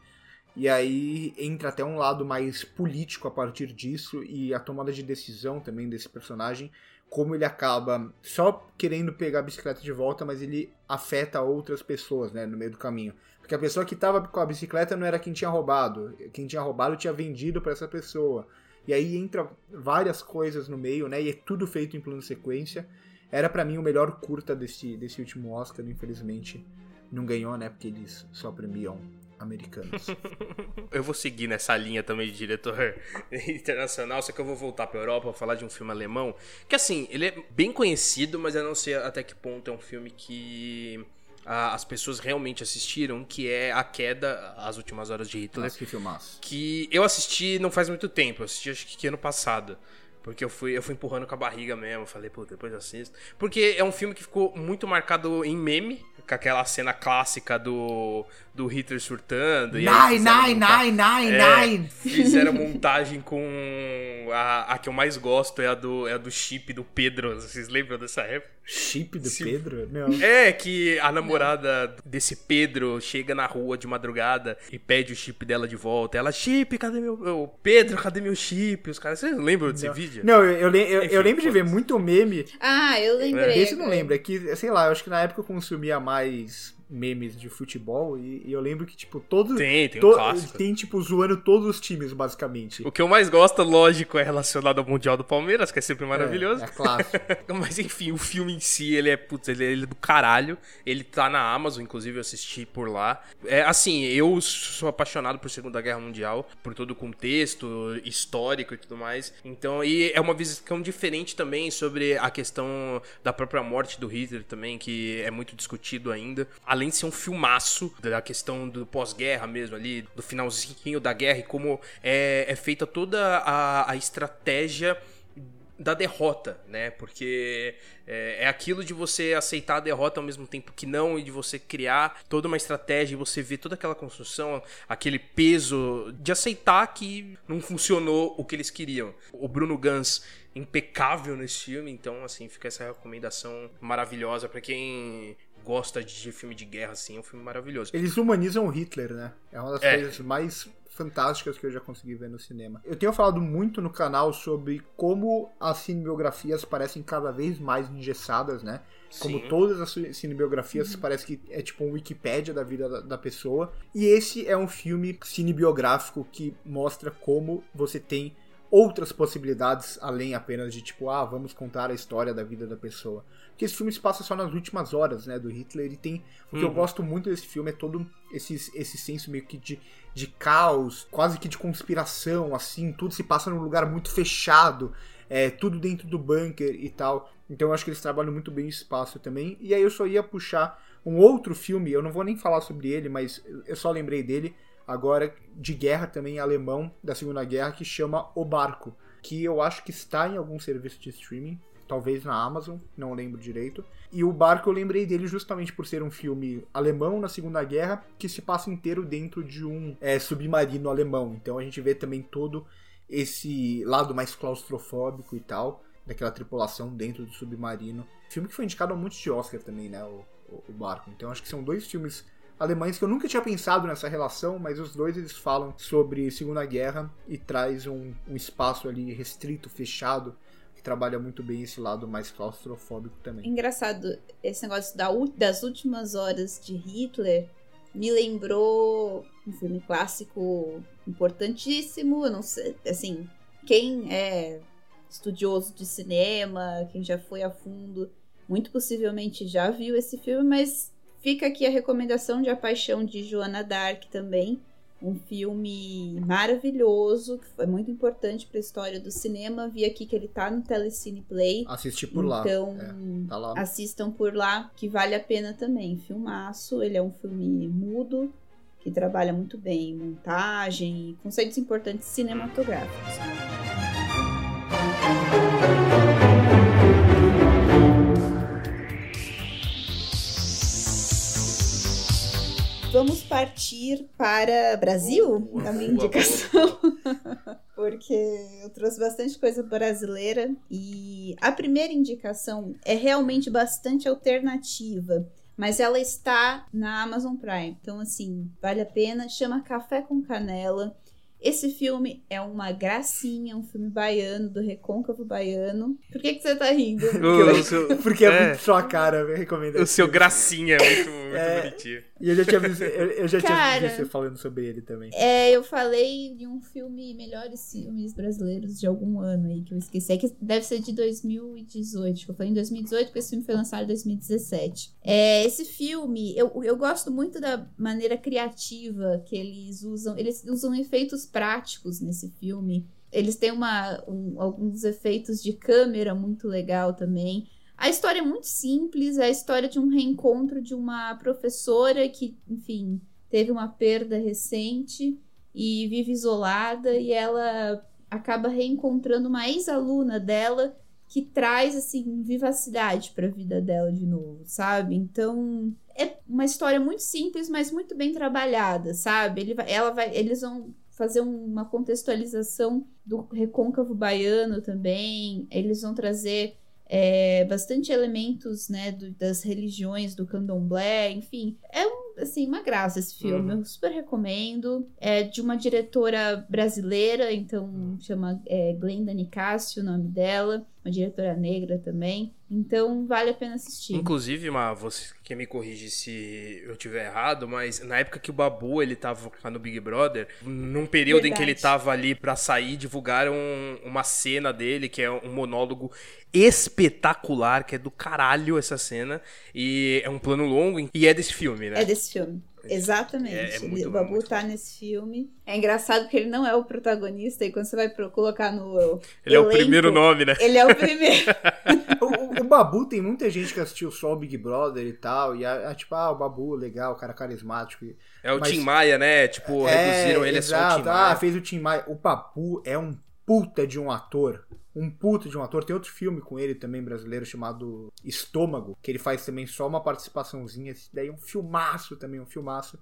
E aí entra até um lado mais político a partir disso e a tomada de decisão também desse personagem como ele acaba só querendo pegar a bicicleta de volta, mas ele afeta outras pessoas, né, no meio do caminho. Porque a pessoa que estava com a bicicleta não era quem tinha roubado, quem tinha roubado tinha vendido para essa pessoa. E aí entra várias coisas no meio, né, e é tudo feito em plano sequência. Era para mim o melhor curta desse, desse último Oscar, infelizmente não ganhou, né, porque eles só premiam americanos. (laughs) eu vou seguir nessa linha também de diretor (laughs) internacional, só que eu vou voltar pra Europa falar de um filme alemão. Que assim, ele é bem conhecido, mas eu não sei até que ponto é um filme que as pessoas realmente assistiram, que é A Queda, As Últimas Horas de Hitler. Nossa, que filmaço. Que eu assisti não faz muito tempo, eu assisti acho que ano passado. Porque eu fui, eu fui empurrando com a barriga mesmo. Falei, pô, depois eu assisto. Porque é um filme que ficou muito marcado em meme, com aquela cena clássica do, do Hitler surtando. Nine, nine, nine, nine, é, nine. Fizeram montagem com. A, a que eu mais gosto é a do, é a do chip do Pedro. Vocês lembram dessa época? Chip do Pedro? Não. É, que a namorada desse Pedro chega na rua de madrugada e pede o chip dela de volta. Ela, chip, cadê meu. Pedro, cadê meu chip? Os caras. Vocês lembram desse não. vídeo? Não, eu, eu, eu, Enfim, eu lembro de ver muito meme. Ah, eu lembrei. Esse não lembra. É que, sei lá, eu acho que na época eu consumia mais memes de futebol e, e, eu lembro que, tipo, todos. Tem, tem to, um clássico. Tem, tipo, zoando todos os times, basicamente. O que eu mais gosto, lógico, é relacionado ao Mundial do Palmeiras, que é sempre maravilhoso. É, é clássico. (laughs) Mas enfim, o filme em si, ele é, putz, ele, ele é do caralho. Ele tá na Amazon, inclusive eu assisti por lá. É assim, eu sou apaixonado por Segunda Guerra Mundial, por todo o contexto histórico e tudo mais. Então, e é uma visão diferente também sobre a questão da própria morte do Hitler também, que é muito discutido ainda. A além de ser um filmaço da questão do pós-guerra mesmo ali, do finalzinho da guerra e como é, é feita toda a, a estratégia da derrota, né? Porque é, é, aquilo de você aceitar a derrota ao mesmo tempo que não, e de você criar toda uma estratégia, e você ver toda aquela construção, aquele peso de aceitar que não funcionou o que eles queriam. O Bruno Gans impecável nesse filme, então assim, fica essa recomendação maravilhosa para quem gosta de filme de guerra, assim, é um filme maravilhoso. Eles humanizam o Hitler, né? É uma das é. coisas mais fantásticas que eu já consegui ver no cinema. Eu tenho falado muito no canal sobre como as cinebiografias parecem cada vez mais engessadas, né? Como Sim. todas as cinebiografias uhum. parece que é tipo um Wikipédia da vida da, da, pessoa. E esse é um filme cinebiográfico que mostra como você tem outras possibilidades além apenas de tipo, ah, vamos contar a história da vida da pessoa. Porque esse filme se passa só nas últimas horas, né, do Hitler. E tem. O que eu uhum. gosto muito desse filme é todo esse, esse senso meio que de, de caos, quase que de conspiração, assim. Tudo se passa num lugar muito fechado. É, tudo dentro do bunker e tal. Então eu acho que eles trabalham muito bem o espaço também. E aí eu só ia puxar um outro filme, eu não vou nem falar sobre ele, mas eu só lembrei dele agora, de guerra também alemão, da Segunda Guerra, que chama O Barco. Que eu acho que está em algum serviço de streaming talvez na Amazon, não lembro direito. E o Barco eu lembrei dele justamente por ser um filme alemão na Segunda Guerra que se passa inteiro dentro de um é, submarino alemão. Então a gente vê também todo esse lado mais claustrofóbico e tal, daquela tripulação dentro do submarino. Filme que foi indicado a monte de Oscar também, né? O, o, o Barco. Então acho que são dois filmes alemães que eu nunca tinha pensado nessa relação, mas os dois eles falam sobre Segunda Guerra e traz um, um espaço ali restrito, fechado, que trabalha muito bem esse lado mais claustrofóbico também. Engraçado, esse negócio da, das últimas horas de Hitler me lembrou um filme clássico importantíssimo. Eu não sei, assim, quem é estudioso de cinema, quem já foi a fundo, muito possivelmente já viu esse filme, mas fica aqui a recomendação de A Paixão de Joana Dark também um filme maravilhoso, que foi muito importante para a história do cinema. Vi aqui que ele tá no Telecine Play. Assisti por então, lá. Então, é, tá lá. assistam por lá, que vale a pena também. Filmaço, ele é um filme mudo, que trabalha muito bem montagem e conceitos importantes cinematográficos. Vamos partir para Brasil, Boa, na minha boa, indicação. boa, (laughs) Porque eu trouxe bastante coisa brasileira e a primeira indicação é realmente bastante alternativa. Mas ela está na Amazon Prime. Então, assim, vale a pena. Chama Café com Canela. Esse filme é uma gracinha, um filme baiano, do Recôncavo Baiano. Por que, que você tá rindo? (laughs) O, o seu, (laughs) Porque é, É. muito sua cara, eu recomendo. o seu filme. gracinha é muito, muito É. bonitinho. E eu já tinha visto, eu, eu já tinha Cara. visto você falando sobre ele também. É, eu falei de um filme, melhores filmes brasileiros de algum ano aí, que eu esqueci. É que deve ser de 2018. Acho que eu falei em 2018, porque esse filme foi lançado em 2017. É, esse filme, eu, eu gosto muito da maneira criativa que eles usam. Eles usam efeitos práticos nesse filme. Eles têm uma, um- alguns efeitos de câmera muito legal também. A história é muito simples, é a história de um reencontro de uma professora que, enfim, teve uma perda recente e vive isolada e ela acaba reencontrando uma ex-aluna dela que traz assim vivacidade para a vida dela de novo, sabe? Então, é uma história muito simples, mas muito bem trabalhada, sabe? Ele ela vai, eles vão fazer uma contextualização do recôncavo baiano também. Eles vão trazer é, bastante elementos, né, do- das religiões do candomblé, enfim. É um, assim, uma graça esse filme. Uhum. Eu super recomendo. É de uma diretora brasileira, então chama é, Glenda Nicásio o nome dela. Uma diretora negra também. Então vale a pena assistir. Inclusive, Ma, você que me corrige se eu tiver errado, mas na época que o Babu ele tava no Big Brother, num período em que ele Verdade. tava ali pra sair, divulgaram uma cena dele, que é um monólogo espetacular, que é do caralho essa cena, e é um plano longo, e é desse filme, né? É desse filme. Exatamente. É- é muito o bom, Babu muito tá nesse filme. É engraçado porque ele não é o protagonista e quando você vai pro- colocar no. Ele é o elenco, primeiro nome, né? Ele é o primeiro. (laughs) O, o- o Babu tem muita gente que assistiu só o Big Brother e tal. E é, é tipo, ah, o Babu, legal, cara carismático. e- É o Mas- Tim Maia, né? Tipo, reduziram ele é só o exato. Tim Maia. Ah, fez o Tim Maia. O Babu é um puta de um ator. Um puta de um ator. Tem outro filme com ele também brasileiro chamado Estômago, que ele faz também só uma participaçãozinha. Esse daí é um filmaço também, um filmaço.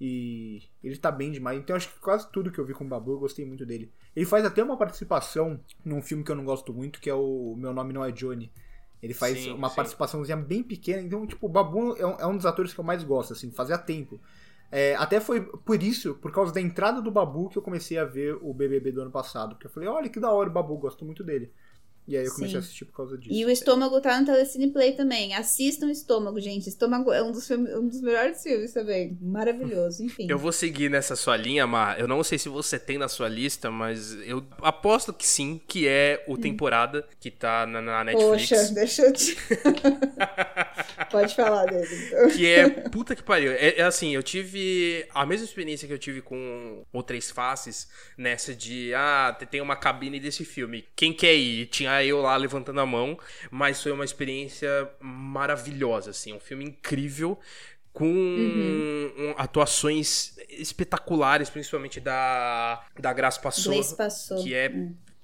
E ele tá bem demais. Então acho que quase tudo que eu vi com o Babu eu gostei muito dele. Ele faz até uma participação num filme que eu não gosto muito, que é o Meu Nome Não É Johnny. Ele faz Sim, uma sim. participaçãozinha bem pequena. Então, tipo, o Babu é um, é um dos atores que eu mais gosto, assim, fazia tempo. É, até foi por isso, por causa da entrada do Babu, que eu comecei a ver o BBB do ano passado. Porque eu falei, olha que da hora o Babu, gosto muito dele. E aí eu comecei Sim. a assistir por causa disso. E o Estômago tá no Telecine Play também. Assistam o Estômago, gente. Estômago é um dos, filmes, um dos melhores filmes também. Maravilhoso, enfim. Eu vou seguir nessa sua linha, Mar. Eu não sei se você tem na sua lista, mas eu aposto que sim, que é o Temporada, que tá na, na Netflix. Poxa, deixa eu te. (laughs) Pode falar dele, então. Que é puta que pariu. É, é assim, eu tive a mesma experiência que eu tive com o Três Faces, nessa de, ah, tem uma cabine desse filme. Quem quer ir? Tinha eu lá levantando a mão, mas foi uma experiência maravilhosa, assim, um filme incrível. Com um, atuações espetaculares, principalmente da, da Graça Passou. Que é.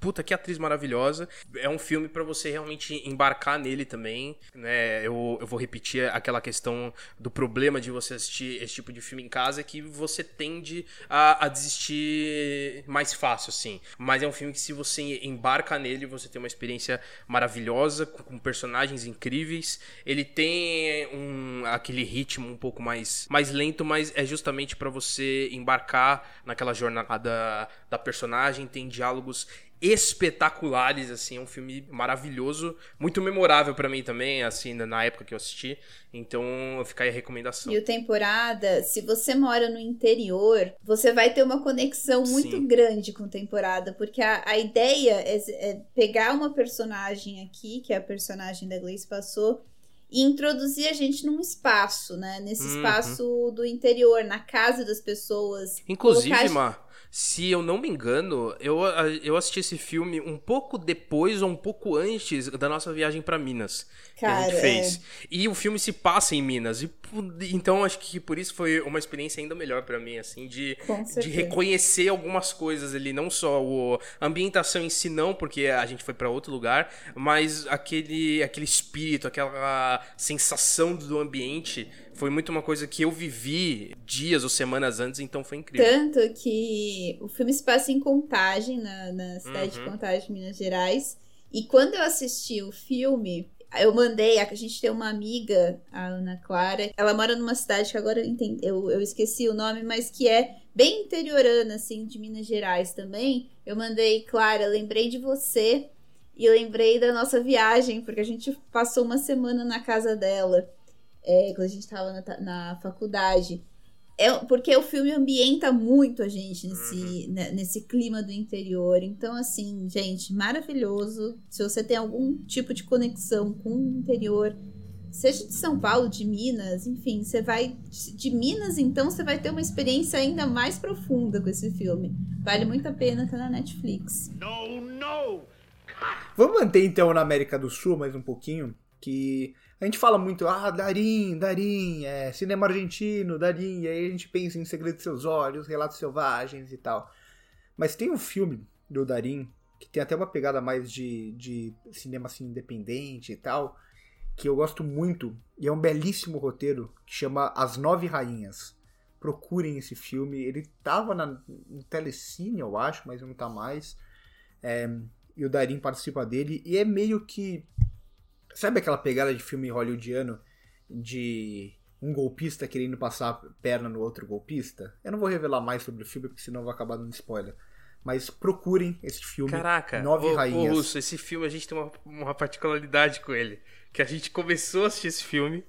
Puta, que atriz maravilhosa. É um filme pra você realmente embarcar nele também, né? Eu, eu vou repetir aquela questão do problema de você assistir esse tipo de filme em casa, que você tende a, a desistir mais fácil, assim. Mas é um filme que se você embarca nele, você tem uma experiência maravilhosa, com, com personagens incríveis. Ele tem um, aquele ritmo um pouco mais, mais lento, mas é justamente pra você embarcar naquela jornada da personagem. Tem diálogos espetaculares, assim, é um filme maravilhoso, muito memorável pra mim também, assim, na- época que eu assisti. Então, fica aí a recomendação. E o temporada, se você mora no interior, você vai ter uma conexão muito Sim. grande com temporada, porque a, a ideia é, é pegar uma personagem aqui, que é a personagem da Gleice passou, e introduzir a gente num espaço, né? Nesse Uhum. espaço do interior, na casa das pessoas. Inclusive, colocar- Mar, se eu não me engano, eu, eu assisti esse filme um pouco depois ou um pouco antes da nossa viagem pra Minas. que a Cara, gente fez. é. E o filme se passa em Minas. E, então acho que por isso foi uma experiência ainda melhor pra mim, assim, de, de reconhecer algumas coisas ali, não só o, a ambientação em si, não, porque a gente foi pra outro lugar, mas aquele, aquele espírito, aquela sensação do ambiente foi muito uma coisa que eu vivi dias ou semanas antes, então foi incrível. Tanto que o filme se passa em Contagem, na, na cidade Uhum. de Contagem, Minas Gerais. E quando eu assisti o filme, eu mandei, a gente tem uma amiga, a Ana Clara, ela mora numa cidade que agora eu, entendi, eu, eu esqueci o nome, mas que é bem interiorana, assim, de Minas Gerais também. Eu mandei, Clara, lembrei de você e lembrei da nossa viagem, porque a gente passou uma semana na casa dela, é, quando a gente tava na, na faculdade. É, porque o filme ambienta muito a gente nesse, né, nesse clima do interior. Então, assim, gente, maravilhoso. Se você tem algum tipo de conexão com o interior, seja de São Paulo, de Minas, enfim, você vai. De Minas, então, você vai ter uma experiência ainda mais profunda com esse filme. Vale muito a pena, tá na Netflix. No, no! Vamos manter então na América do Sul mais um pouquinho, que a gente fala muito, ah, Darim, Darim, é, cinema argentino, Darim, e aí a gente pensa em Segredo de Seus Olhos, Relatos Selvagens e tal. Mas tem um filme do Darim, que tem até uma pegada mais de, de cinema assim, independente e tal, que eu gosto muito, e é um belíssimo roteiro, que chama As Nove Rainhas. Procurem esse filme, ele tava na, no Telecine, eu acho, mas não tá mais. É, e o Darim participa dele, e é meio que. Sabe aquela pegada de filme hollywoodiano de um golpista querendo passar a perna no outro golpista? Eu não vou revelar mais sobre o filme, porque senão eu vou acabar dando spoiler. Mas procurem esse filme. Caraca, Nove ô, ô, Rainhas. Russo, esse filme a gente tem uma, uma particularidade com ele. Que a gente começou a assistir esse filme,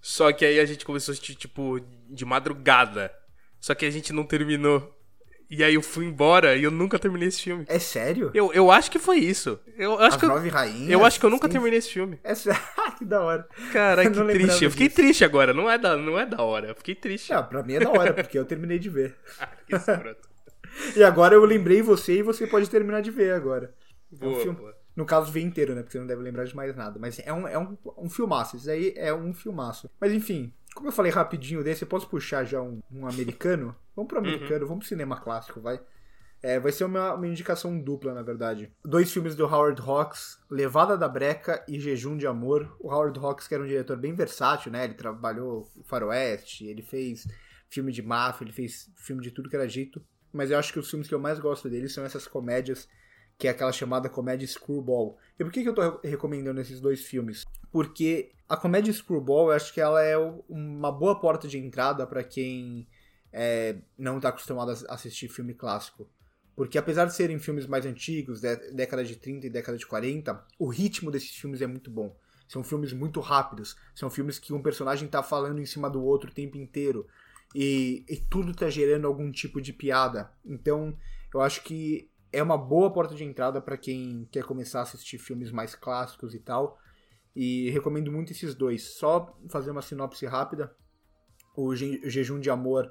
só que aí a gente começou a assistir, tipo, de madrugada. Só que a gente não terminou. E aí eu fui embora e eu nunca terminei esse filme. É sério? Eu, eu acho que foi isso. Eu acho As que eu, Nove Rainhas? eu acho que eu nunca Sim. terminei esse filme. É sério? (laughs) que da hora. Cara, (laughs) Eu que triste. Eu fiquei disso. triste agora. Não é da, não é da hora. Eu fiquei triste. Ah, pra mim é da hora, porque eu terminei de ver. (laughs) Escroto. E agora eu lembrei você e você pode terminar de ver agora. É um Boa, filme- boa. No caso, ver inteiro, né? Porque você não deve lembrar de mais nada. Mas é um, é um, um filmaço. Isso aí é um filmaço. Mas enfim, como eu falei rapidinho desse, eu posso puxar já um, um americano? Vamos pro americano, vamos pro cinema clássico, vai. É, vai ser uma, uma indicação dupla, na verdade. Dois filmes do Howard Hawks, Levada da Breca e Jejum de Amor. O Howard Hawks, que era um diretor bem versátil, né? Ele trabalhou Faroeste, ele fez filme de máfia, ele fez filme de tudo que era jeito. Mas eu acho que os filmes que eu mais gosto dele são essas comédias, que é aquela chamada comédia Screwball. E por que, que eu tô re- recomendando esses dois filmes? Porque a comédia Screwball, eu acho que ela é uma boa porta de entrada para quem é, não tá acostumado a assistir filme clássico. Porque apesar de serem filmes mais antigos, dé- década de 30 e década de 40, o ritmo desses filmes é muito bom. São filmes muito rápidos, são filmes que um personagem tá falando em cima do outro o tempo inteiro. E, e tudo tá gerando algum tipo de piada. Então, eu acho que é uma boa porta de entrada para quem quer começar a assistir filmes mais clássicos e tal. E recomendo muito esses dois. Só fazer uma sinopse rápida. O Je- Jejum de Amor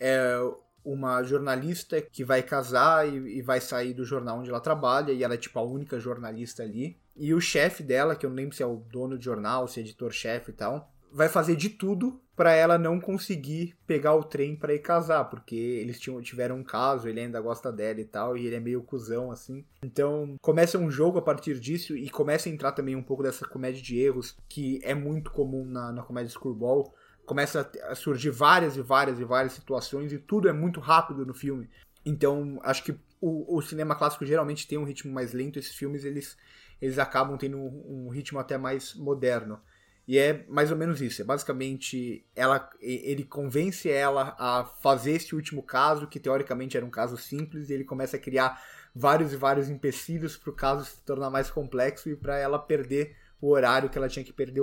é uma jornalista que vai casar e, e vai sair do jornal onde ela trabalha, e ela é tipo a única jornalista ali. E o chefe dela, que eu não lembro se é o dono do jornal, se é editor-chefe e tal, vai fazer de tudo pra ela não conseguir pegar o trem pra ir casar, porque eles tinham, tiveram um caso, ele ainda gosta dela e tal, e ele é meio cuzão assim. Então começa um jogo a partir disso e começa a entrar também um pouco dessa comédia de erros que é muito comum na, na comédia Screwball. Começa a surgir várias e várias e várias situações e tudo é muito rápido no filme. Então acho que o, o cinema clássico geralmente tem um ritmo mais lento, esses filmes eles, eles acabam tendo um, um ritmo até mais moderno. E é mais ou menos isso. É basicamente ela, ele convence ela a fazer esse último caso, que teoricamente era um caso simples, e ele começa a criar vários e vários empecilhos para o caso se tornar mais complexo e para ela perder o horário que ela tinha que perder,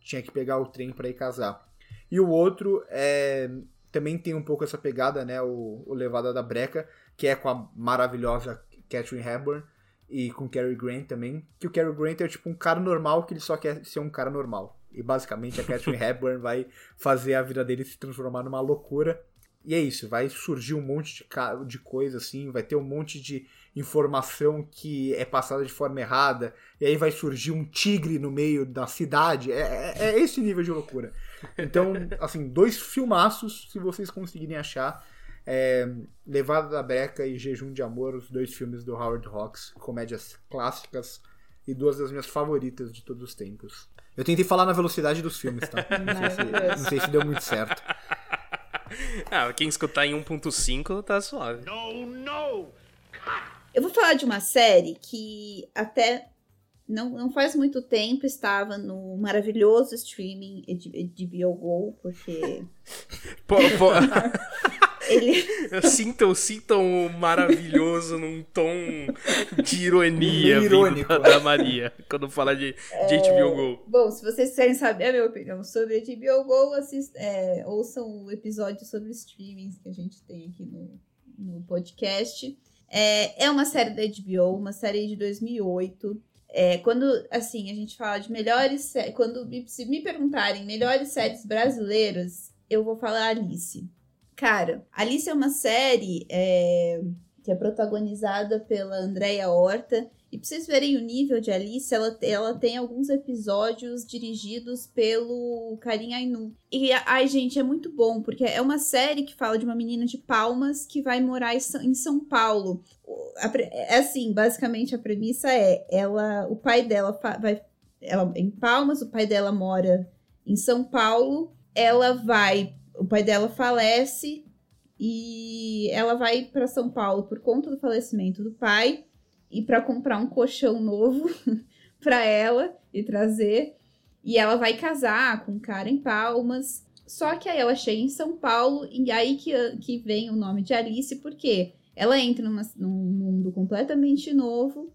tinha que pegar o trem para ir casar. E o outro é também tem um pouco essa pegada, né, o, o Levada da Breca, que é com a maravilhosa Catherine Hepburn e com Cary Grant também, que o Cary Grant é tipo um cara normal que ele só quer ser um cara normal. E basicamente a Catherine (laughs) Hepburn vai fazer a vida dele se transformar numa loucura. E é isso, vai surgir um monte de, de coisa assim, vai ter um monte de informação que é passada de forma errada, e aí vai surgir um tigre no meio da cidade. É, é- é esse nível de loucura. Então, (laughs) assim, dois filmaços, se vocês conseguirem achar. É, Levada da Breca e Jejum de Amor, os dois filmes do Howard Hawks, comédias clássicas. e duas das minhas favoritas de todos os tempos. Eu tentei falar na velocidade dos filmes, tá? Não sei se, não sei se deu muito certo. ah, quem escutar em 1.5 tá suave. No, no! Eu vou falar de uma série que até não, não faz muito tempo estava no maravilhoso streaming de HBO porque. (laughs) pô, pô. (laughs) Ele... (laughs) Sintam, sintam maravilhoso num tom de ironia Irônico. Da, da, Maria, quando fala de, de é... HBO Go. Bom, se vocês querem saber a minha opinião sobre HBO Go, assist, é, ouçam o episódio sobre streamings que a gente tem aqui no, no podcast. É, é uma série da HBO, uma série de 2008. É, quando, assim, a gente fala de melhores quando me, se me perguntarem melhores séries brasileiras, eu vou falar Alice. Cara, Alice é uma série é, que é protagonizada pela Andrea Horta e pra vocês verem o nível de Alice, ela, ela tem alguns episódios dirigidos pelo Karim Ainu. E, ai, gente, é muito bom, porque é uma série que fala de uma menina de Palmas que vai morar em São Paulo. É assim, basicamente a premissa é, ela, o pai dela vai ela em Palmas, o pai dela mora em São Paulo, ela vai, o pai dela falece e ela vai para São Paulo por conta do falecimento do pai e para comprar um colchão novo (laughs) para ela e trazer. E ela vai casar com um cara em Palmas. Só que aí ela chega em São Paulo e aí que, que vem o nome de Alice, porque ela entra numa, num mundo completamente novo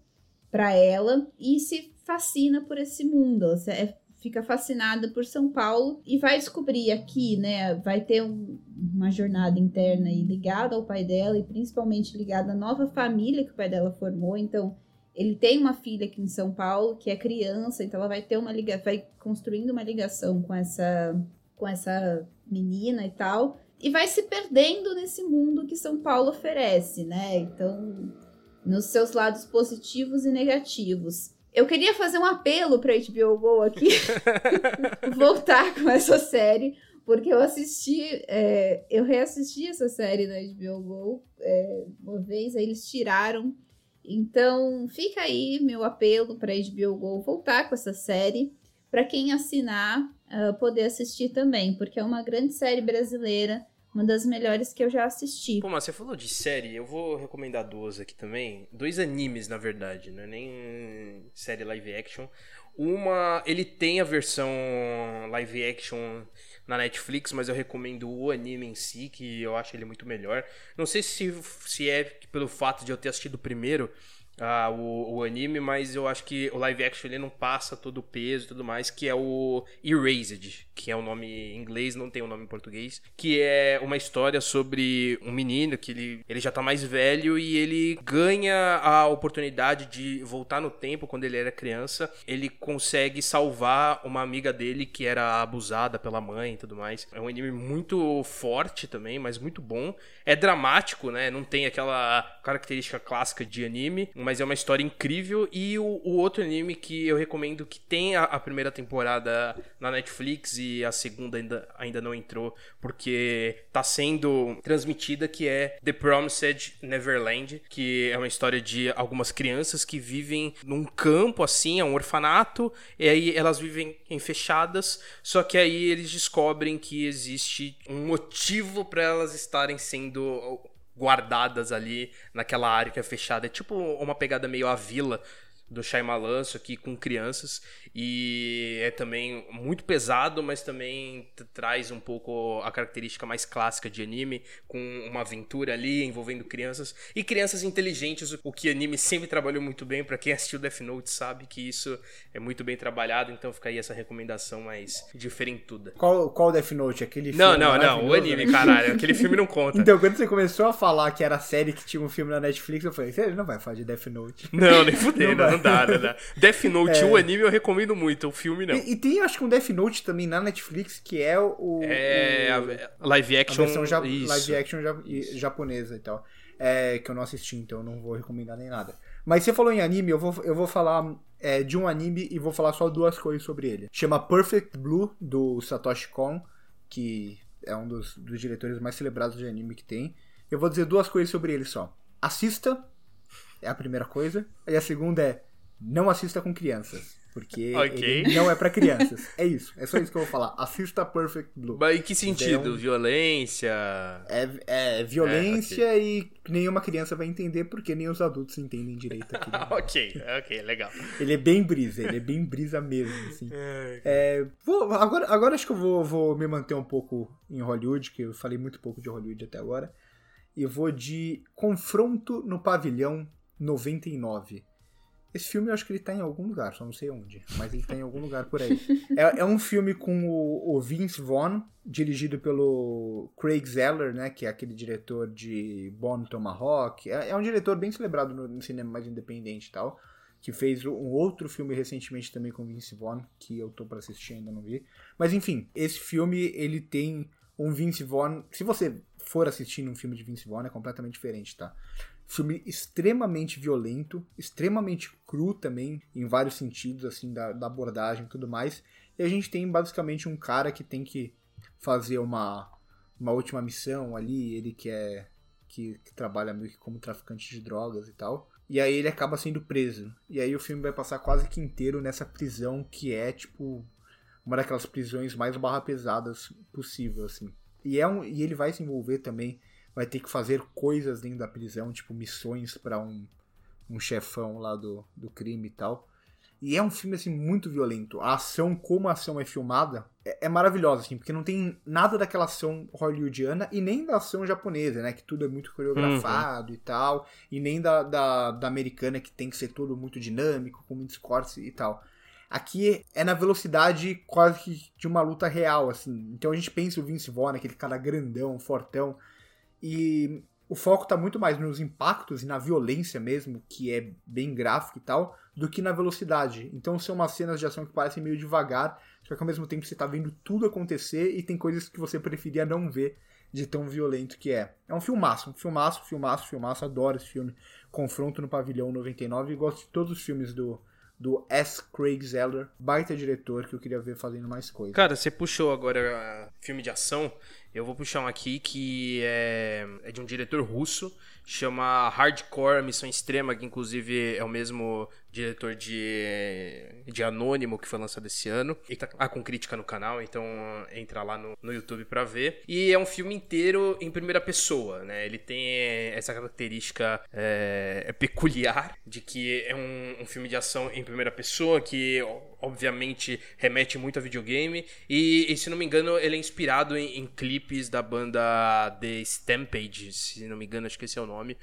para ela e se fascina por esse mundo. Ela é, fica fascinada por São Paulo e vai descobrir aqui, né? Vai ter um, uma jornada interna aí ligada ao pai dela e principalmente ligada à nova família que o pai dela formou. Então, ele tem uma filha aqui em São Paulo que é criança, então ela vai ter uma liga, vai construindo uma ligação com essa com essa menina e tal, e vai se perdendo nesse mundo que São Paulo oferece, né? Então, nos seus lados positivos e negativos. Eu queria fazer um apelo para HBO Go aqui, (laughs) voltar com essa série, porque eu assisti, é, eu reassisti essa série na HBO Go é, uma vez, aí eles tiraram. Então, fica aí meu apelo para HBO Go voltar com essa série, para quem assinar uh, poder assistir também, porque é uma grande série brasileira uma das melhores que eu já assisti. Pô, mas você falou de série, eu vou recomendar duas aqui também. Dois animes, na verdade, não é nem série live action. Uma, ele tem a versão live action na Netflix, mas eu recomendo o anime em si, que eu acho ele muito melhor. Não sei se, se é pelo fato de eu ter assistido primeiro, ah, o, o, anime, mas eu acho que o live action ele não passa todo o peso e tudo mais, que é o Erased, que é o nome em inglês, não tem o um nome em português, que é uma história sobre um menino que ele, ele já tá mais velho e ele ganha a oportunidade de voltar no tempo quando ele era criança. Ele consegue salvar uma amiga dele que era abusada pela mãe e tudo mais. É um anime muito forte também, mas muito bom. É dramático, né? Não tem aquela característica clássica de anime, mas é uma história incrível. E o, o outro anime que eu recomendo que tem a, a primeira temporada na Netflix e a segunda ainda, ainda não entrou, porque tá sendo transmitida, que é The Promised Neverland, que é uma história de algumas crianças que vivem num campo assim, é um orfanato, e aí elas vivem em fechadas, só que aí eles descobrem que existe um motivo para elas estarem sendo guardadas ali naquela área que é fechada. É tipo uma pegada meio a vila do Shyamalan, isso aqui com crianças. E é também muito pesado, mas também traz um pouco a característica mais clássica de anime, com uma aventura ali envolvendo crianças e crianças inteligentes, o que anime sempre trabalhou muito bem. para quem assistiu Death Note sabe que isso é muito bem trabalhado, então fica aí essa recomendação mais diferentuda. Qual, qual Death Note? Aquele Não, não, não, o anime, caralho, aquele filme não (laughs) conta. Então, quando você começou a falar que era série que tinha um filme na Netflix, eu falei, você não vai falar de Death Note. Não, nem fudendo, não, não, dá, não dá. Death (laughs) Note, é... o anime eu recomendo recomendo muito, o filme não. E, e, tem, acho que um Death Note também na Netflix, que é o. É, o, a live action. A versão ja, live action ja, japonesa e tal. É, que eu não assisti, então eu não vou recomendar nem nada. Mas você falou em anime, eu vou, eu vou falar é, de um anime e vou falar só duas coisas sobre ele. Chama Perfect Blue, do Satoshi Kon, que é um dos, dos diretores mais celebrados de anime que tem. Eu vou dizer duas coisas sobre ele só. Assista, é a primeira coisa. E a segunda é não assista com crianças. Porque Ok. ele não é pra crianças. É isso. É só isso que eu vou falar. Assista Perfect Blue. Mas em que sentido? um- Violência? É, é violência e nenhuma criança vai entender porque nem os adultos entendem direito aqui. (laughs) ok, ok, legal. Ele é bem brisa, ele é bem brisa mesmo, assim. (laughs) É, vou- agora, agora acho que eu vou, vou me manter um pouco em Hollywood, que eu falei muito pouco de Hollywood até agora. E vou de Confronto no Pavilhão 99. Esse filme eu acho que ele tá em algum lugar, só não sei onde, mas ele tá em algum lugar por aí. É, é um filme com o, o Vince Vaughn, dirigido pelo Craig Zeller, né, que é aquele diretor de Bone Tomahawk. É, é um diretor bem celebrado no, no cinema mais independente e tal que fez um outro filme recentemente também com Vince Vaughn, que eu tô pra assistir ainda não vi. Mas enfim, esse filme ele tem um Vince Vaughn, se você for assistindo um filme de Vince Vaughn é completamente diferente, tá? Filme extremamente violento, extremamente cru também, em vários sentidos, assim, da, da abordagem e tudo mais. E a gente tem basicamente um cara que tem que fazer uma, uma última missão ali, ele que é. Que, que trabalha meio que como traficante de drogas e tal. E aí ele acaba sendo preso. E aí o filme vai passar quase que inteiro nessa prisão que é, tipo, uma daquelas prisões mais barra pesadas possível, assim. E, é um, e ele vai se envolver também, vai ter que fazer coisas dentro da prisão, tipo missões para um, um chefão lá do, do crime e tal. E é um filme, assim, muito violento. A ação, como a ação é filmada, é, é maravilhosa, assim, porque não tem nada daquela ação hollywoodiana e nem da ação japonesa, né? Que tudo é muito coreografado e tal. E nem da, da, da americana, que tem que ser tudo muito dinâmico, com muitos cortes e tal. Aqui é na velocidade quase que de uma luta real, assim. Então a gente pensa o Vince Vaughn, aquele cara grandão, fortão. E o foco tá muito mais nos impactos e na violência mesmo, que é bem gráfico e tal, do que na velocidade. Então são umas cenas de ação que parecem meio devagar, só que ao mesmo tempo você tá vendo tudo acontecer e tem coisas que você preferia não ver de tão violento que é. É um filmaço, um filmaço, filmaço, filmaço. Adoro esse filme. Confronto no Pavilhão 99 e gosto de todos os filmes do, do S. Craig Zeller, baita diretor que eu queria ver fazendo mais coisas. Cara, você puxou agora ah, filme de ação. Eu vou puxar um aqui que é, é de um diretor russo, chama Hardcore Missão Extrema, que inclusive é o mesmo diretor de, de Anônimo, que foi lançado esse ano. E tá ah, com crítica no canal, então entra lá no, no YouTube pra ver. E é um filme inteiro em primeira pessoa, né? Ele tem essa característica é, peculiar de que é um, um filme de ação em primeira pessoa, que obviamente remete muito a videogame. E, e se não me engano, ele é inspirado em, em clipes da banda The Stampede, se não me engano, acho que esse é o nome.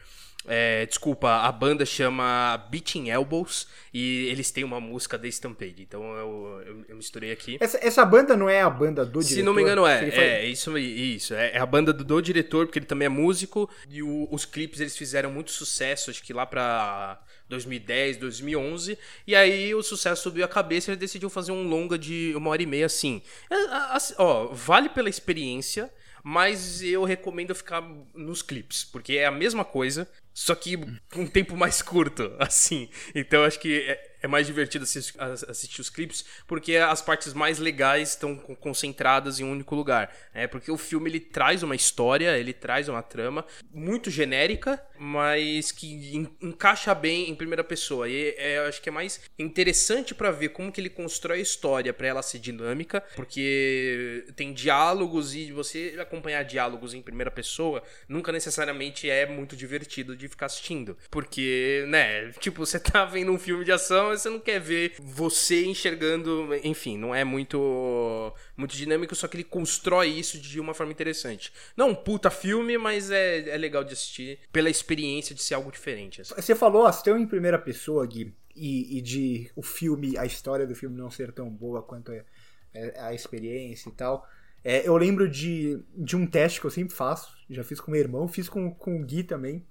É, desculpa, a banda chama Beating Elbows e eles têm uma música The Stampede, então eu, eu, eu misturei aqui. Essa, essa banda não é a banda do diretor? Se não me engano, é. É, isso, isso. É, é a banda do, do diretor, porque ele também é músico. E o- os clipes eles fizeram muito sucesso, acho que lá pra 2010, 2011. E aí o sucesso subiu a cabeça e ele decidiu fazer um longa de uma hora e meia assim. É, assim, ó, vale pela experiência. Mas eu recomendo ficar nos clipes, porque é a mesma coisa, só que com um tempo mais curto, (laughs) assim. Então acho que é, é mais divertido assistir, assistir os clipes, porque as partes mais legais estão con- concentradas em um único lugar. É porque o filme ele traz uma história, ele traz uma trama muito genérica, mas que en- encaixa bem em primeira pessoa. E é, acho que é mais interessante pra ver como que ele constrói a história pra ela ser dinâmica, porque tem diálogos e você acompanhar diálogos em primeira pessoa nunca necessariamente é muito divertido de ficar assistindo. Porque, né, tipo, você (laughs) tá vendo um filme de ação e você não quer ver você enxergando, enfim, não é muito muito dinâmico, só que ele constrói isso de uma forma interessante. Não um puta filme, mas é, é legal de assistir pela experiência de ser algo diferente. assim. Você falou ação em primeira pessoa, Gui, e, e de o filme, a história do filme não ser tão boa quanto é- é a experiência e tal. É, eu lembro de, de um teste que eu sempre faço, já fiz com meu irmão, fiz com, com o Gui também,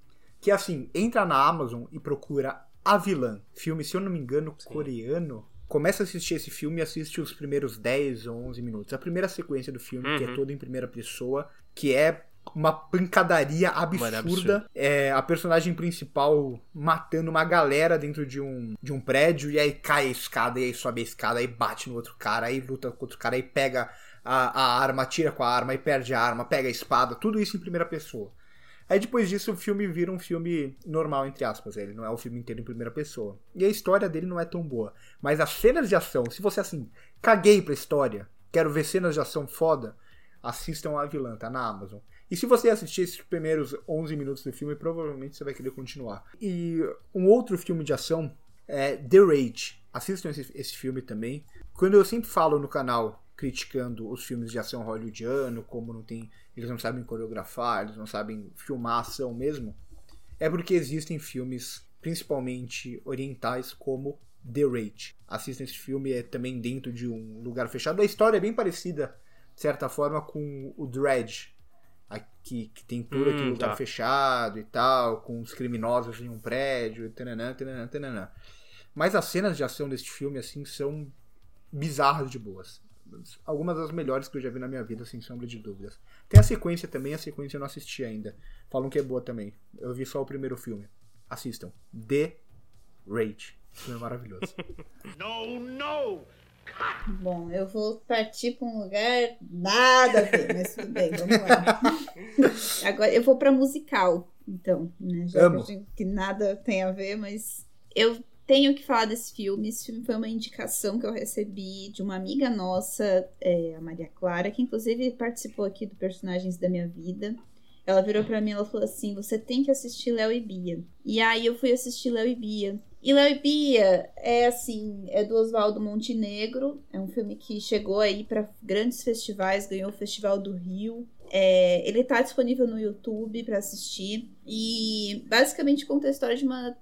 que é assim, entra na Amazon e procura A Vilã, filme, se eu não me engano, coreano. Começa a assistir esse filme e assiste os primeiros 10 ou 11 minutos. A primeira sequência do filme, que é toda em primeira pessoa, que é uma pancadaria absurda. absurdo. É, a personagem principal matando uma galera dentro de um, de um prédio, e aí cai a escada, e aí sobe a escada, aí bate no outro cara, aí luta com outro cara, aí pega a, a arma, tira com a arma, aí perde a arma, pega a espada, tudo isso em primeira pessoa. Aí depois disso o filme vira um filme normal, entre aspas. Ele não é o filme inteiro em primeira pessoa. E a história dele não é tão boa. Mas as cenas de ação, se você assim, caguei pra história, quero ver cenas de ação foda, assistam a Vilã, tá na Amazon. E se você assistir esses primeiros 11 minutos do filme, provavelmente você vai querer continuar. E um outro filme de ação é The Rage. Assistam esse, esse filme também. Quando eu sempre falo no canal criticando os filmes de ação hollywoodiano, como não tem, eles não sabem coreografar, eles não sabem filmar ação mesmo, é porque existem filmes, principalmente orientais, como The Rage. Assistam esse filme, é também dentro de um lugar fechado. A história é bem parecida, de certa forma, com o Dredge, aqui, que tem todo aquele Hum, lugar tá. fechado e tal, com os criminosos em um prédio, tananã, tananã, tananã. Mas as cenas de ação deste filme, assim, são bizarras de boas. Algumas das melhores que eu já vi na minha vida, sem sombra de dúvidas. Tem a sequência também, a sequência eu não assisti ainda. Falam que é boa também. Eu vi só o primeiro filme. Assistam. The Rage. Esse filme é maravilhoso. (laughs) No, no! Bom, eu vou partir pra um lugar nada a ver, mas tudo bem, vamos lá. (laughs) Agora eu vou pra musical, então, né? Já Amo. que nada tem a ver, mas eu tenho que falar desse filme. Esse filme foi uma indicação que eu recebi de uma amiga nossa, é, a Maria Clara, que inclusive participou aqui do Personagens da Minha Vida. Ela virou pra mim e falou assim: você tem que assistir Léo e Bia. E aí eu fui assistir Léo e Bia. E Léo e Bia é assim, é do Oswaldo Montenegro. É um filme que chegou aí pra grandes festivais, ganhou o Festival do Rio. É, ele tá disponível no YouTube pra assistir. E basicamente conta a história de uma,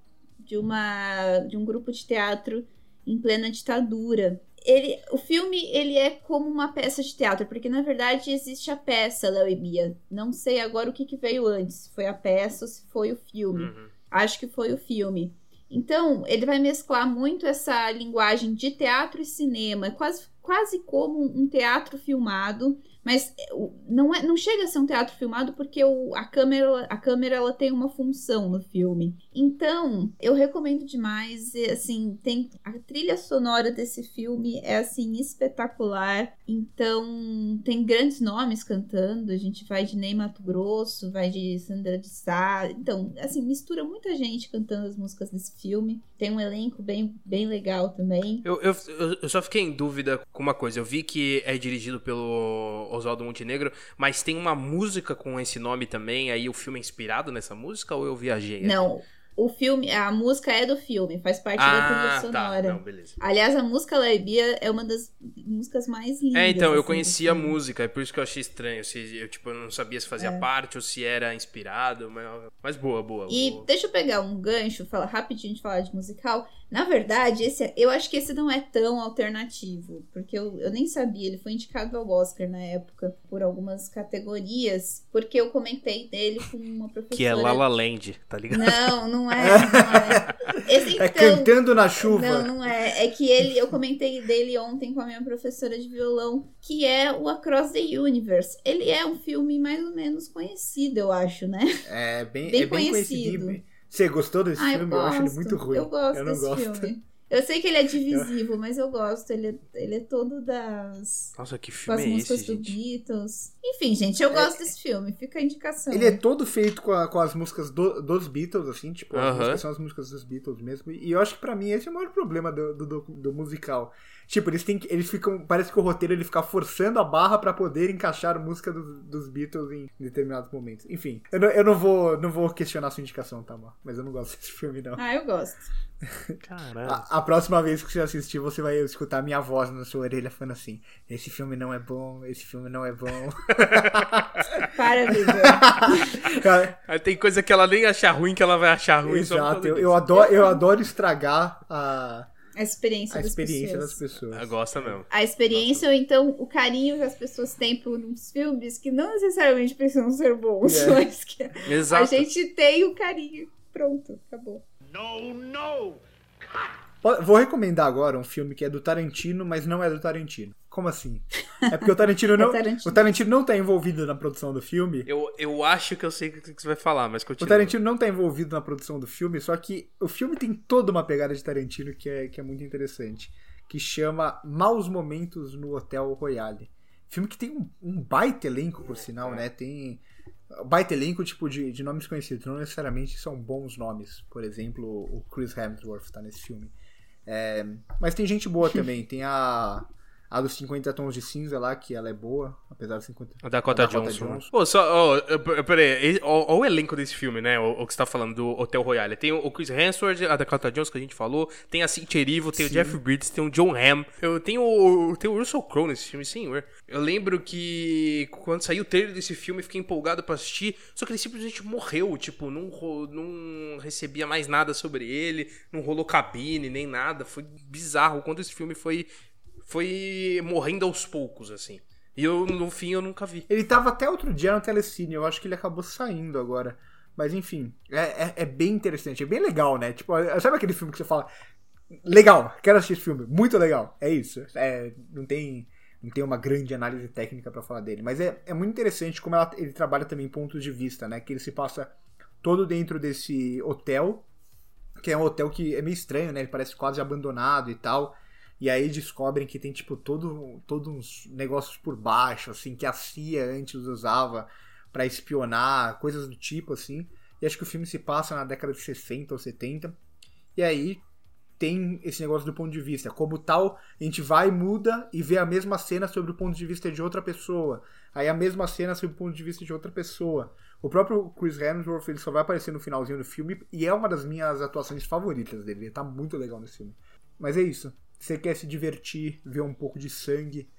de uma de um grupo de teatro em plena ditadura. Ele, o filme ele é como uma peça de teatro, porque na verdade existe a peça Léo e Bia. Não sei agora o que, que veio antes, se foi a peça ou se foi o filme. Uhum. Acho que foi o filme. Então, ele vai mesclar muito essa linguagem de teatro e cinema, é quase, quase como um teatro filmado, mas o- não, é, não chega a ser um teatro filmado porque o- a câmera, a câmera ela tem uma função no filme. Então, eu recomendo demais, e, assim, tem a trilha sonora desse filme é assim espetacular. Então, tem grandes nomes cantando, a gente vai de Ney Mato Grosso, vai de Sandra de Sá. Então, assim, mistura muita gente cantando as músicas desse filme. Tem um elenco bem, bem legal também. Eu, eu, eu- eu só fiquei em dúvida com uma coisa. Eu vi que é dirigido pelo Oswaldo Montenegro, mas tem uma música com esse nome também. Aí o filme é inspirado nessa música ou eu viajei? Não, o filme, a música é do filme, faz parte da trilha Ah, tá. sonora. Não, beleza. Aliás, a música Laibia é uma das músicas mais lindas. É, então, eu assim, conhecia a música, é por isso que eu achei estranho. Se, eu, tipo, eu não sabia se fazia É. parte ou se era inspirado, mas, mas boa, boa. E boa. deixa eu pegar um gancho, falar rapidinho de falar de musical. Na verdade, esse, é- eu acho que esse não é tão alternativo, porque eu, eu nem sabia. Ele foi indicado ao Oscar na época por algumas categorias, porque eu comentei dele com uma professora. Que é La La Land, tá ligado? Não, não é, (laughs) não é. Esse É então. cantando na chuva. Não, não é. É que ele, eu comentei dele ontem com a minha professora de violão, que é o Across the Universe. Ele é um filme mais ou menos conhecido, eu acho, né? É bem, Bem é bem conhecido. Você gostou desse Ah, eu filme? Eu, gosto. acho ele muito ruim. Eu gosto não desse gosto. filme. Eu sei que ele é divisivo, mas eu gosto. Ele é, ele é todo das. Nossa, que filme as é músicas esse, do gente? Beatles. Enfim, gente, eu gosto desse filme. Fica a indicação. Ele é todo feito com, a- com as músicas do- dos Beatles, assim, tipo, as Aham. músicas são as músicas dos Beatles mesmo. E eu acho que pra mim esse é o maior problema do, do, do- do musical. Tipo, eles têm que, eles ficam. Parece que o roteiro ele fica forçando a barra pra poder encaixar música dos, dos Beatles em determinados momentos. Enfim, eu não, eu não vou não vou questionar a sua indicação, tá, Má? Mas eu não gosto (laughs) desse filme, não. Ah, eu gosto. Caralho. A, a próxima vez que você assistir, você vai escutar minha voz na sua orelha falando assim: esse filme não é bom, esse filme não é bom. (laughs) Para, Vitor. Tem coisa que ela nem acha ruim, que ela vai achar ruim Exato, eu, eu adoro, eu adoro estragar a, A experiência, a das, experiência pessoas. das pessoas. Ah, Gosta mesmo. A experiência ou então o carinho que as pessoas têm por uns filmes que não necessariamente precisam ser bons, É. (laughs) mas que a Exato. gente tem o carinho. Pronto, acabou. No, no! Po- Vou recomendar agora um filme que é do Tarantino, mas não é do Tarantino. Como assim? É porque o Tarantino (laughs) não, É Tarantino. o Tarantino não tá envolvido na produção do filme. Eu, eu acho que eu sei o que você vai falar, mas O continua. Tarantino não tá envolvido na produção do filme, só que o filme tem toda uma pegada de Tarantino que é, que é muito interessante. Que chama Maus Momentos no Hotel Royale. Filme que tem um, um baita elenco, por sinal, né? Tem, baita elenco, tipo, de, de nomes conhecidos. Não necessariamente são bons nomes. Por exemplo, o Chris Hemsworth tá nesse filme. É, mas tem gente boa (laughs) também. Tem a a dos 50 tons de cinza lá, que ela é boa, apesar dos 50 A Dakota, a Dakota Johnson. Johnson. Pô, só, oh, peraí, olha o elenco desse filme, né? O, o, que você tá falando do Hotel Royale. Tem o Chris Hemsworth, a Dakota Johnson que a gente falou, tem a Cynthia Erivo, tem Sim. o Jeff Bridges, tem o John Hamm. Eu tenho o, tem o Russell Crowe nesse filme, senhor. Eu lembro que quando saiu o trailer desse filme, fiquei empolgado pra assistir, só que ele simplesmente morreu, tipo, não, não recebia mais nada sobre ele, não rolou cabine, nem nada. Foi bizarro quando esse filme foi foi morrendo aos poucos, assim. E eu, no fim, eu nunca vi. Ele tava até outro dia no Telecine, eu acho que ele acabou saindo agora. Mas enfim, é, é, é bem interessante, é bem legal, né? Tipo, sabe aquele filme que você fala, legal, quero assistir esse filme, muito legal. É isso. É, não tem não tem uma grande análise técnica para falar dele, mas é, é muito interessante como ela, ele trabalha também pontos de vista, né? Que ele se passa todo dentro desse hotel, que é um hotel que é meio estranho, né? Ele parece quase abandonado e tal. E aí descobrem que tem, tipo, todo, todos uns negócios por baixo, assim, que a CIA antes usava para espionar, coisas do tipo, assim. E acho que o filme se passa na década de 60 ou 70. E aí tem esse negócio do ponto de vista. Como tal, a gente vai, muda e vê a mesma cena sobre o ponto de vista de outra pessoa. Aí a mesma cena sobre o ponto de vista de outra pessoa. O próprio Chris Hemsworth ele só vai aparecer no finalzinho do filme e é uma das minhas atuações favoritas dele. Ele tá muito legal nesse filme. Mas é isso você quer se divertir, ver um pouco de sangue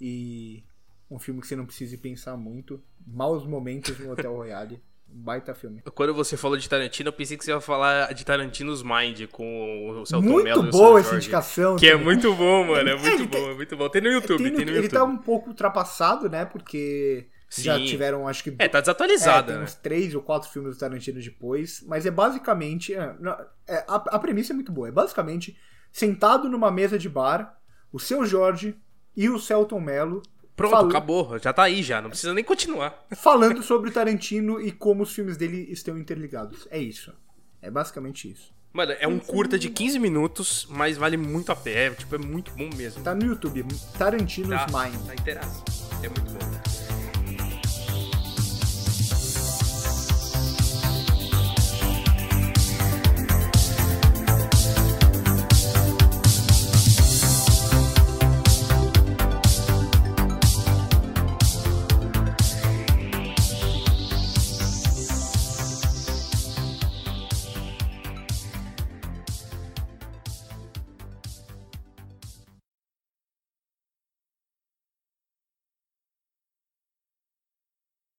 e um filme que você não precise pensar muito, maus momentos no Hotel (laughs) Royale. Um baita filme. Quando você falou de Tarantino, eu pensei que você ia falar de Tarantino's Mind com o Celton Muito boa essa indicação. Que também. é muito bom, mano. É muito bom, é muito bom. Tem no YouTube, tem no, tem no ele YouTube. tá um pouco ultrapassado, né? Porque Sim. já tiveram, acho que. É, tá desatualizado. É, tem né? uns três ou quatro filmes do Tarantino depois. Mas é basicamente. É, é, a, a premissa é muito boa. É basicamente sentado numa mesa de bar, o seu Jorge e o Celton Mello. Pronto, fal... acabou. Já tá aí já, não precisa nem continuar. (laughs) Falando sobre Tarantino e como os filmes dele estão interligados. É isso. É basicamente isso. Mano, é um curta de 15 minutos, mas vale muito a pena. É, tipo, é muito bom mesmo. Tá no YouTube, Tarantino's tá, Mind. Tá inteiraço. É muito bom.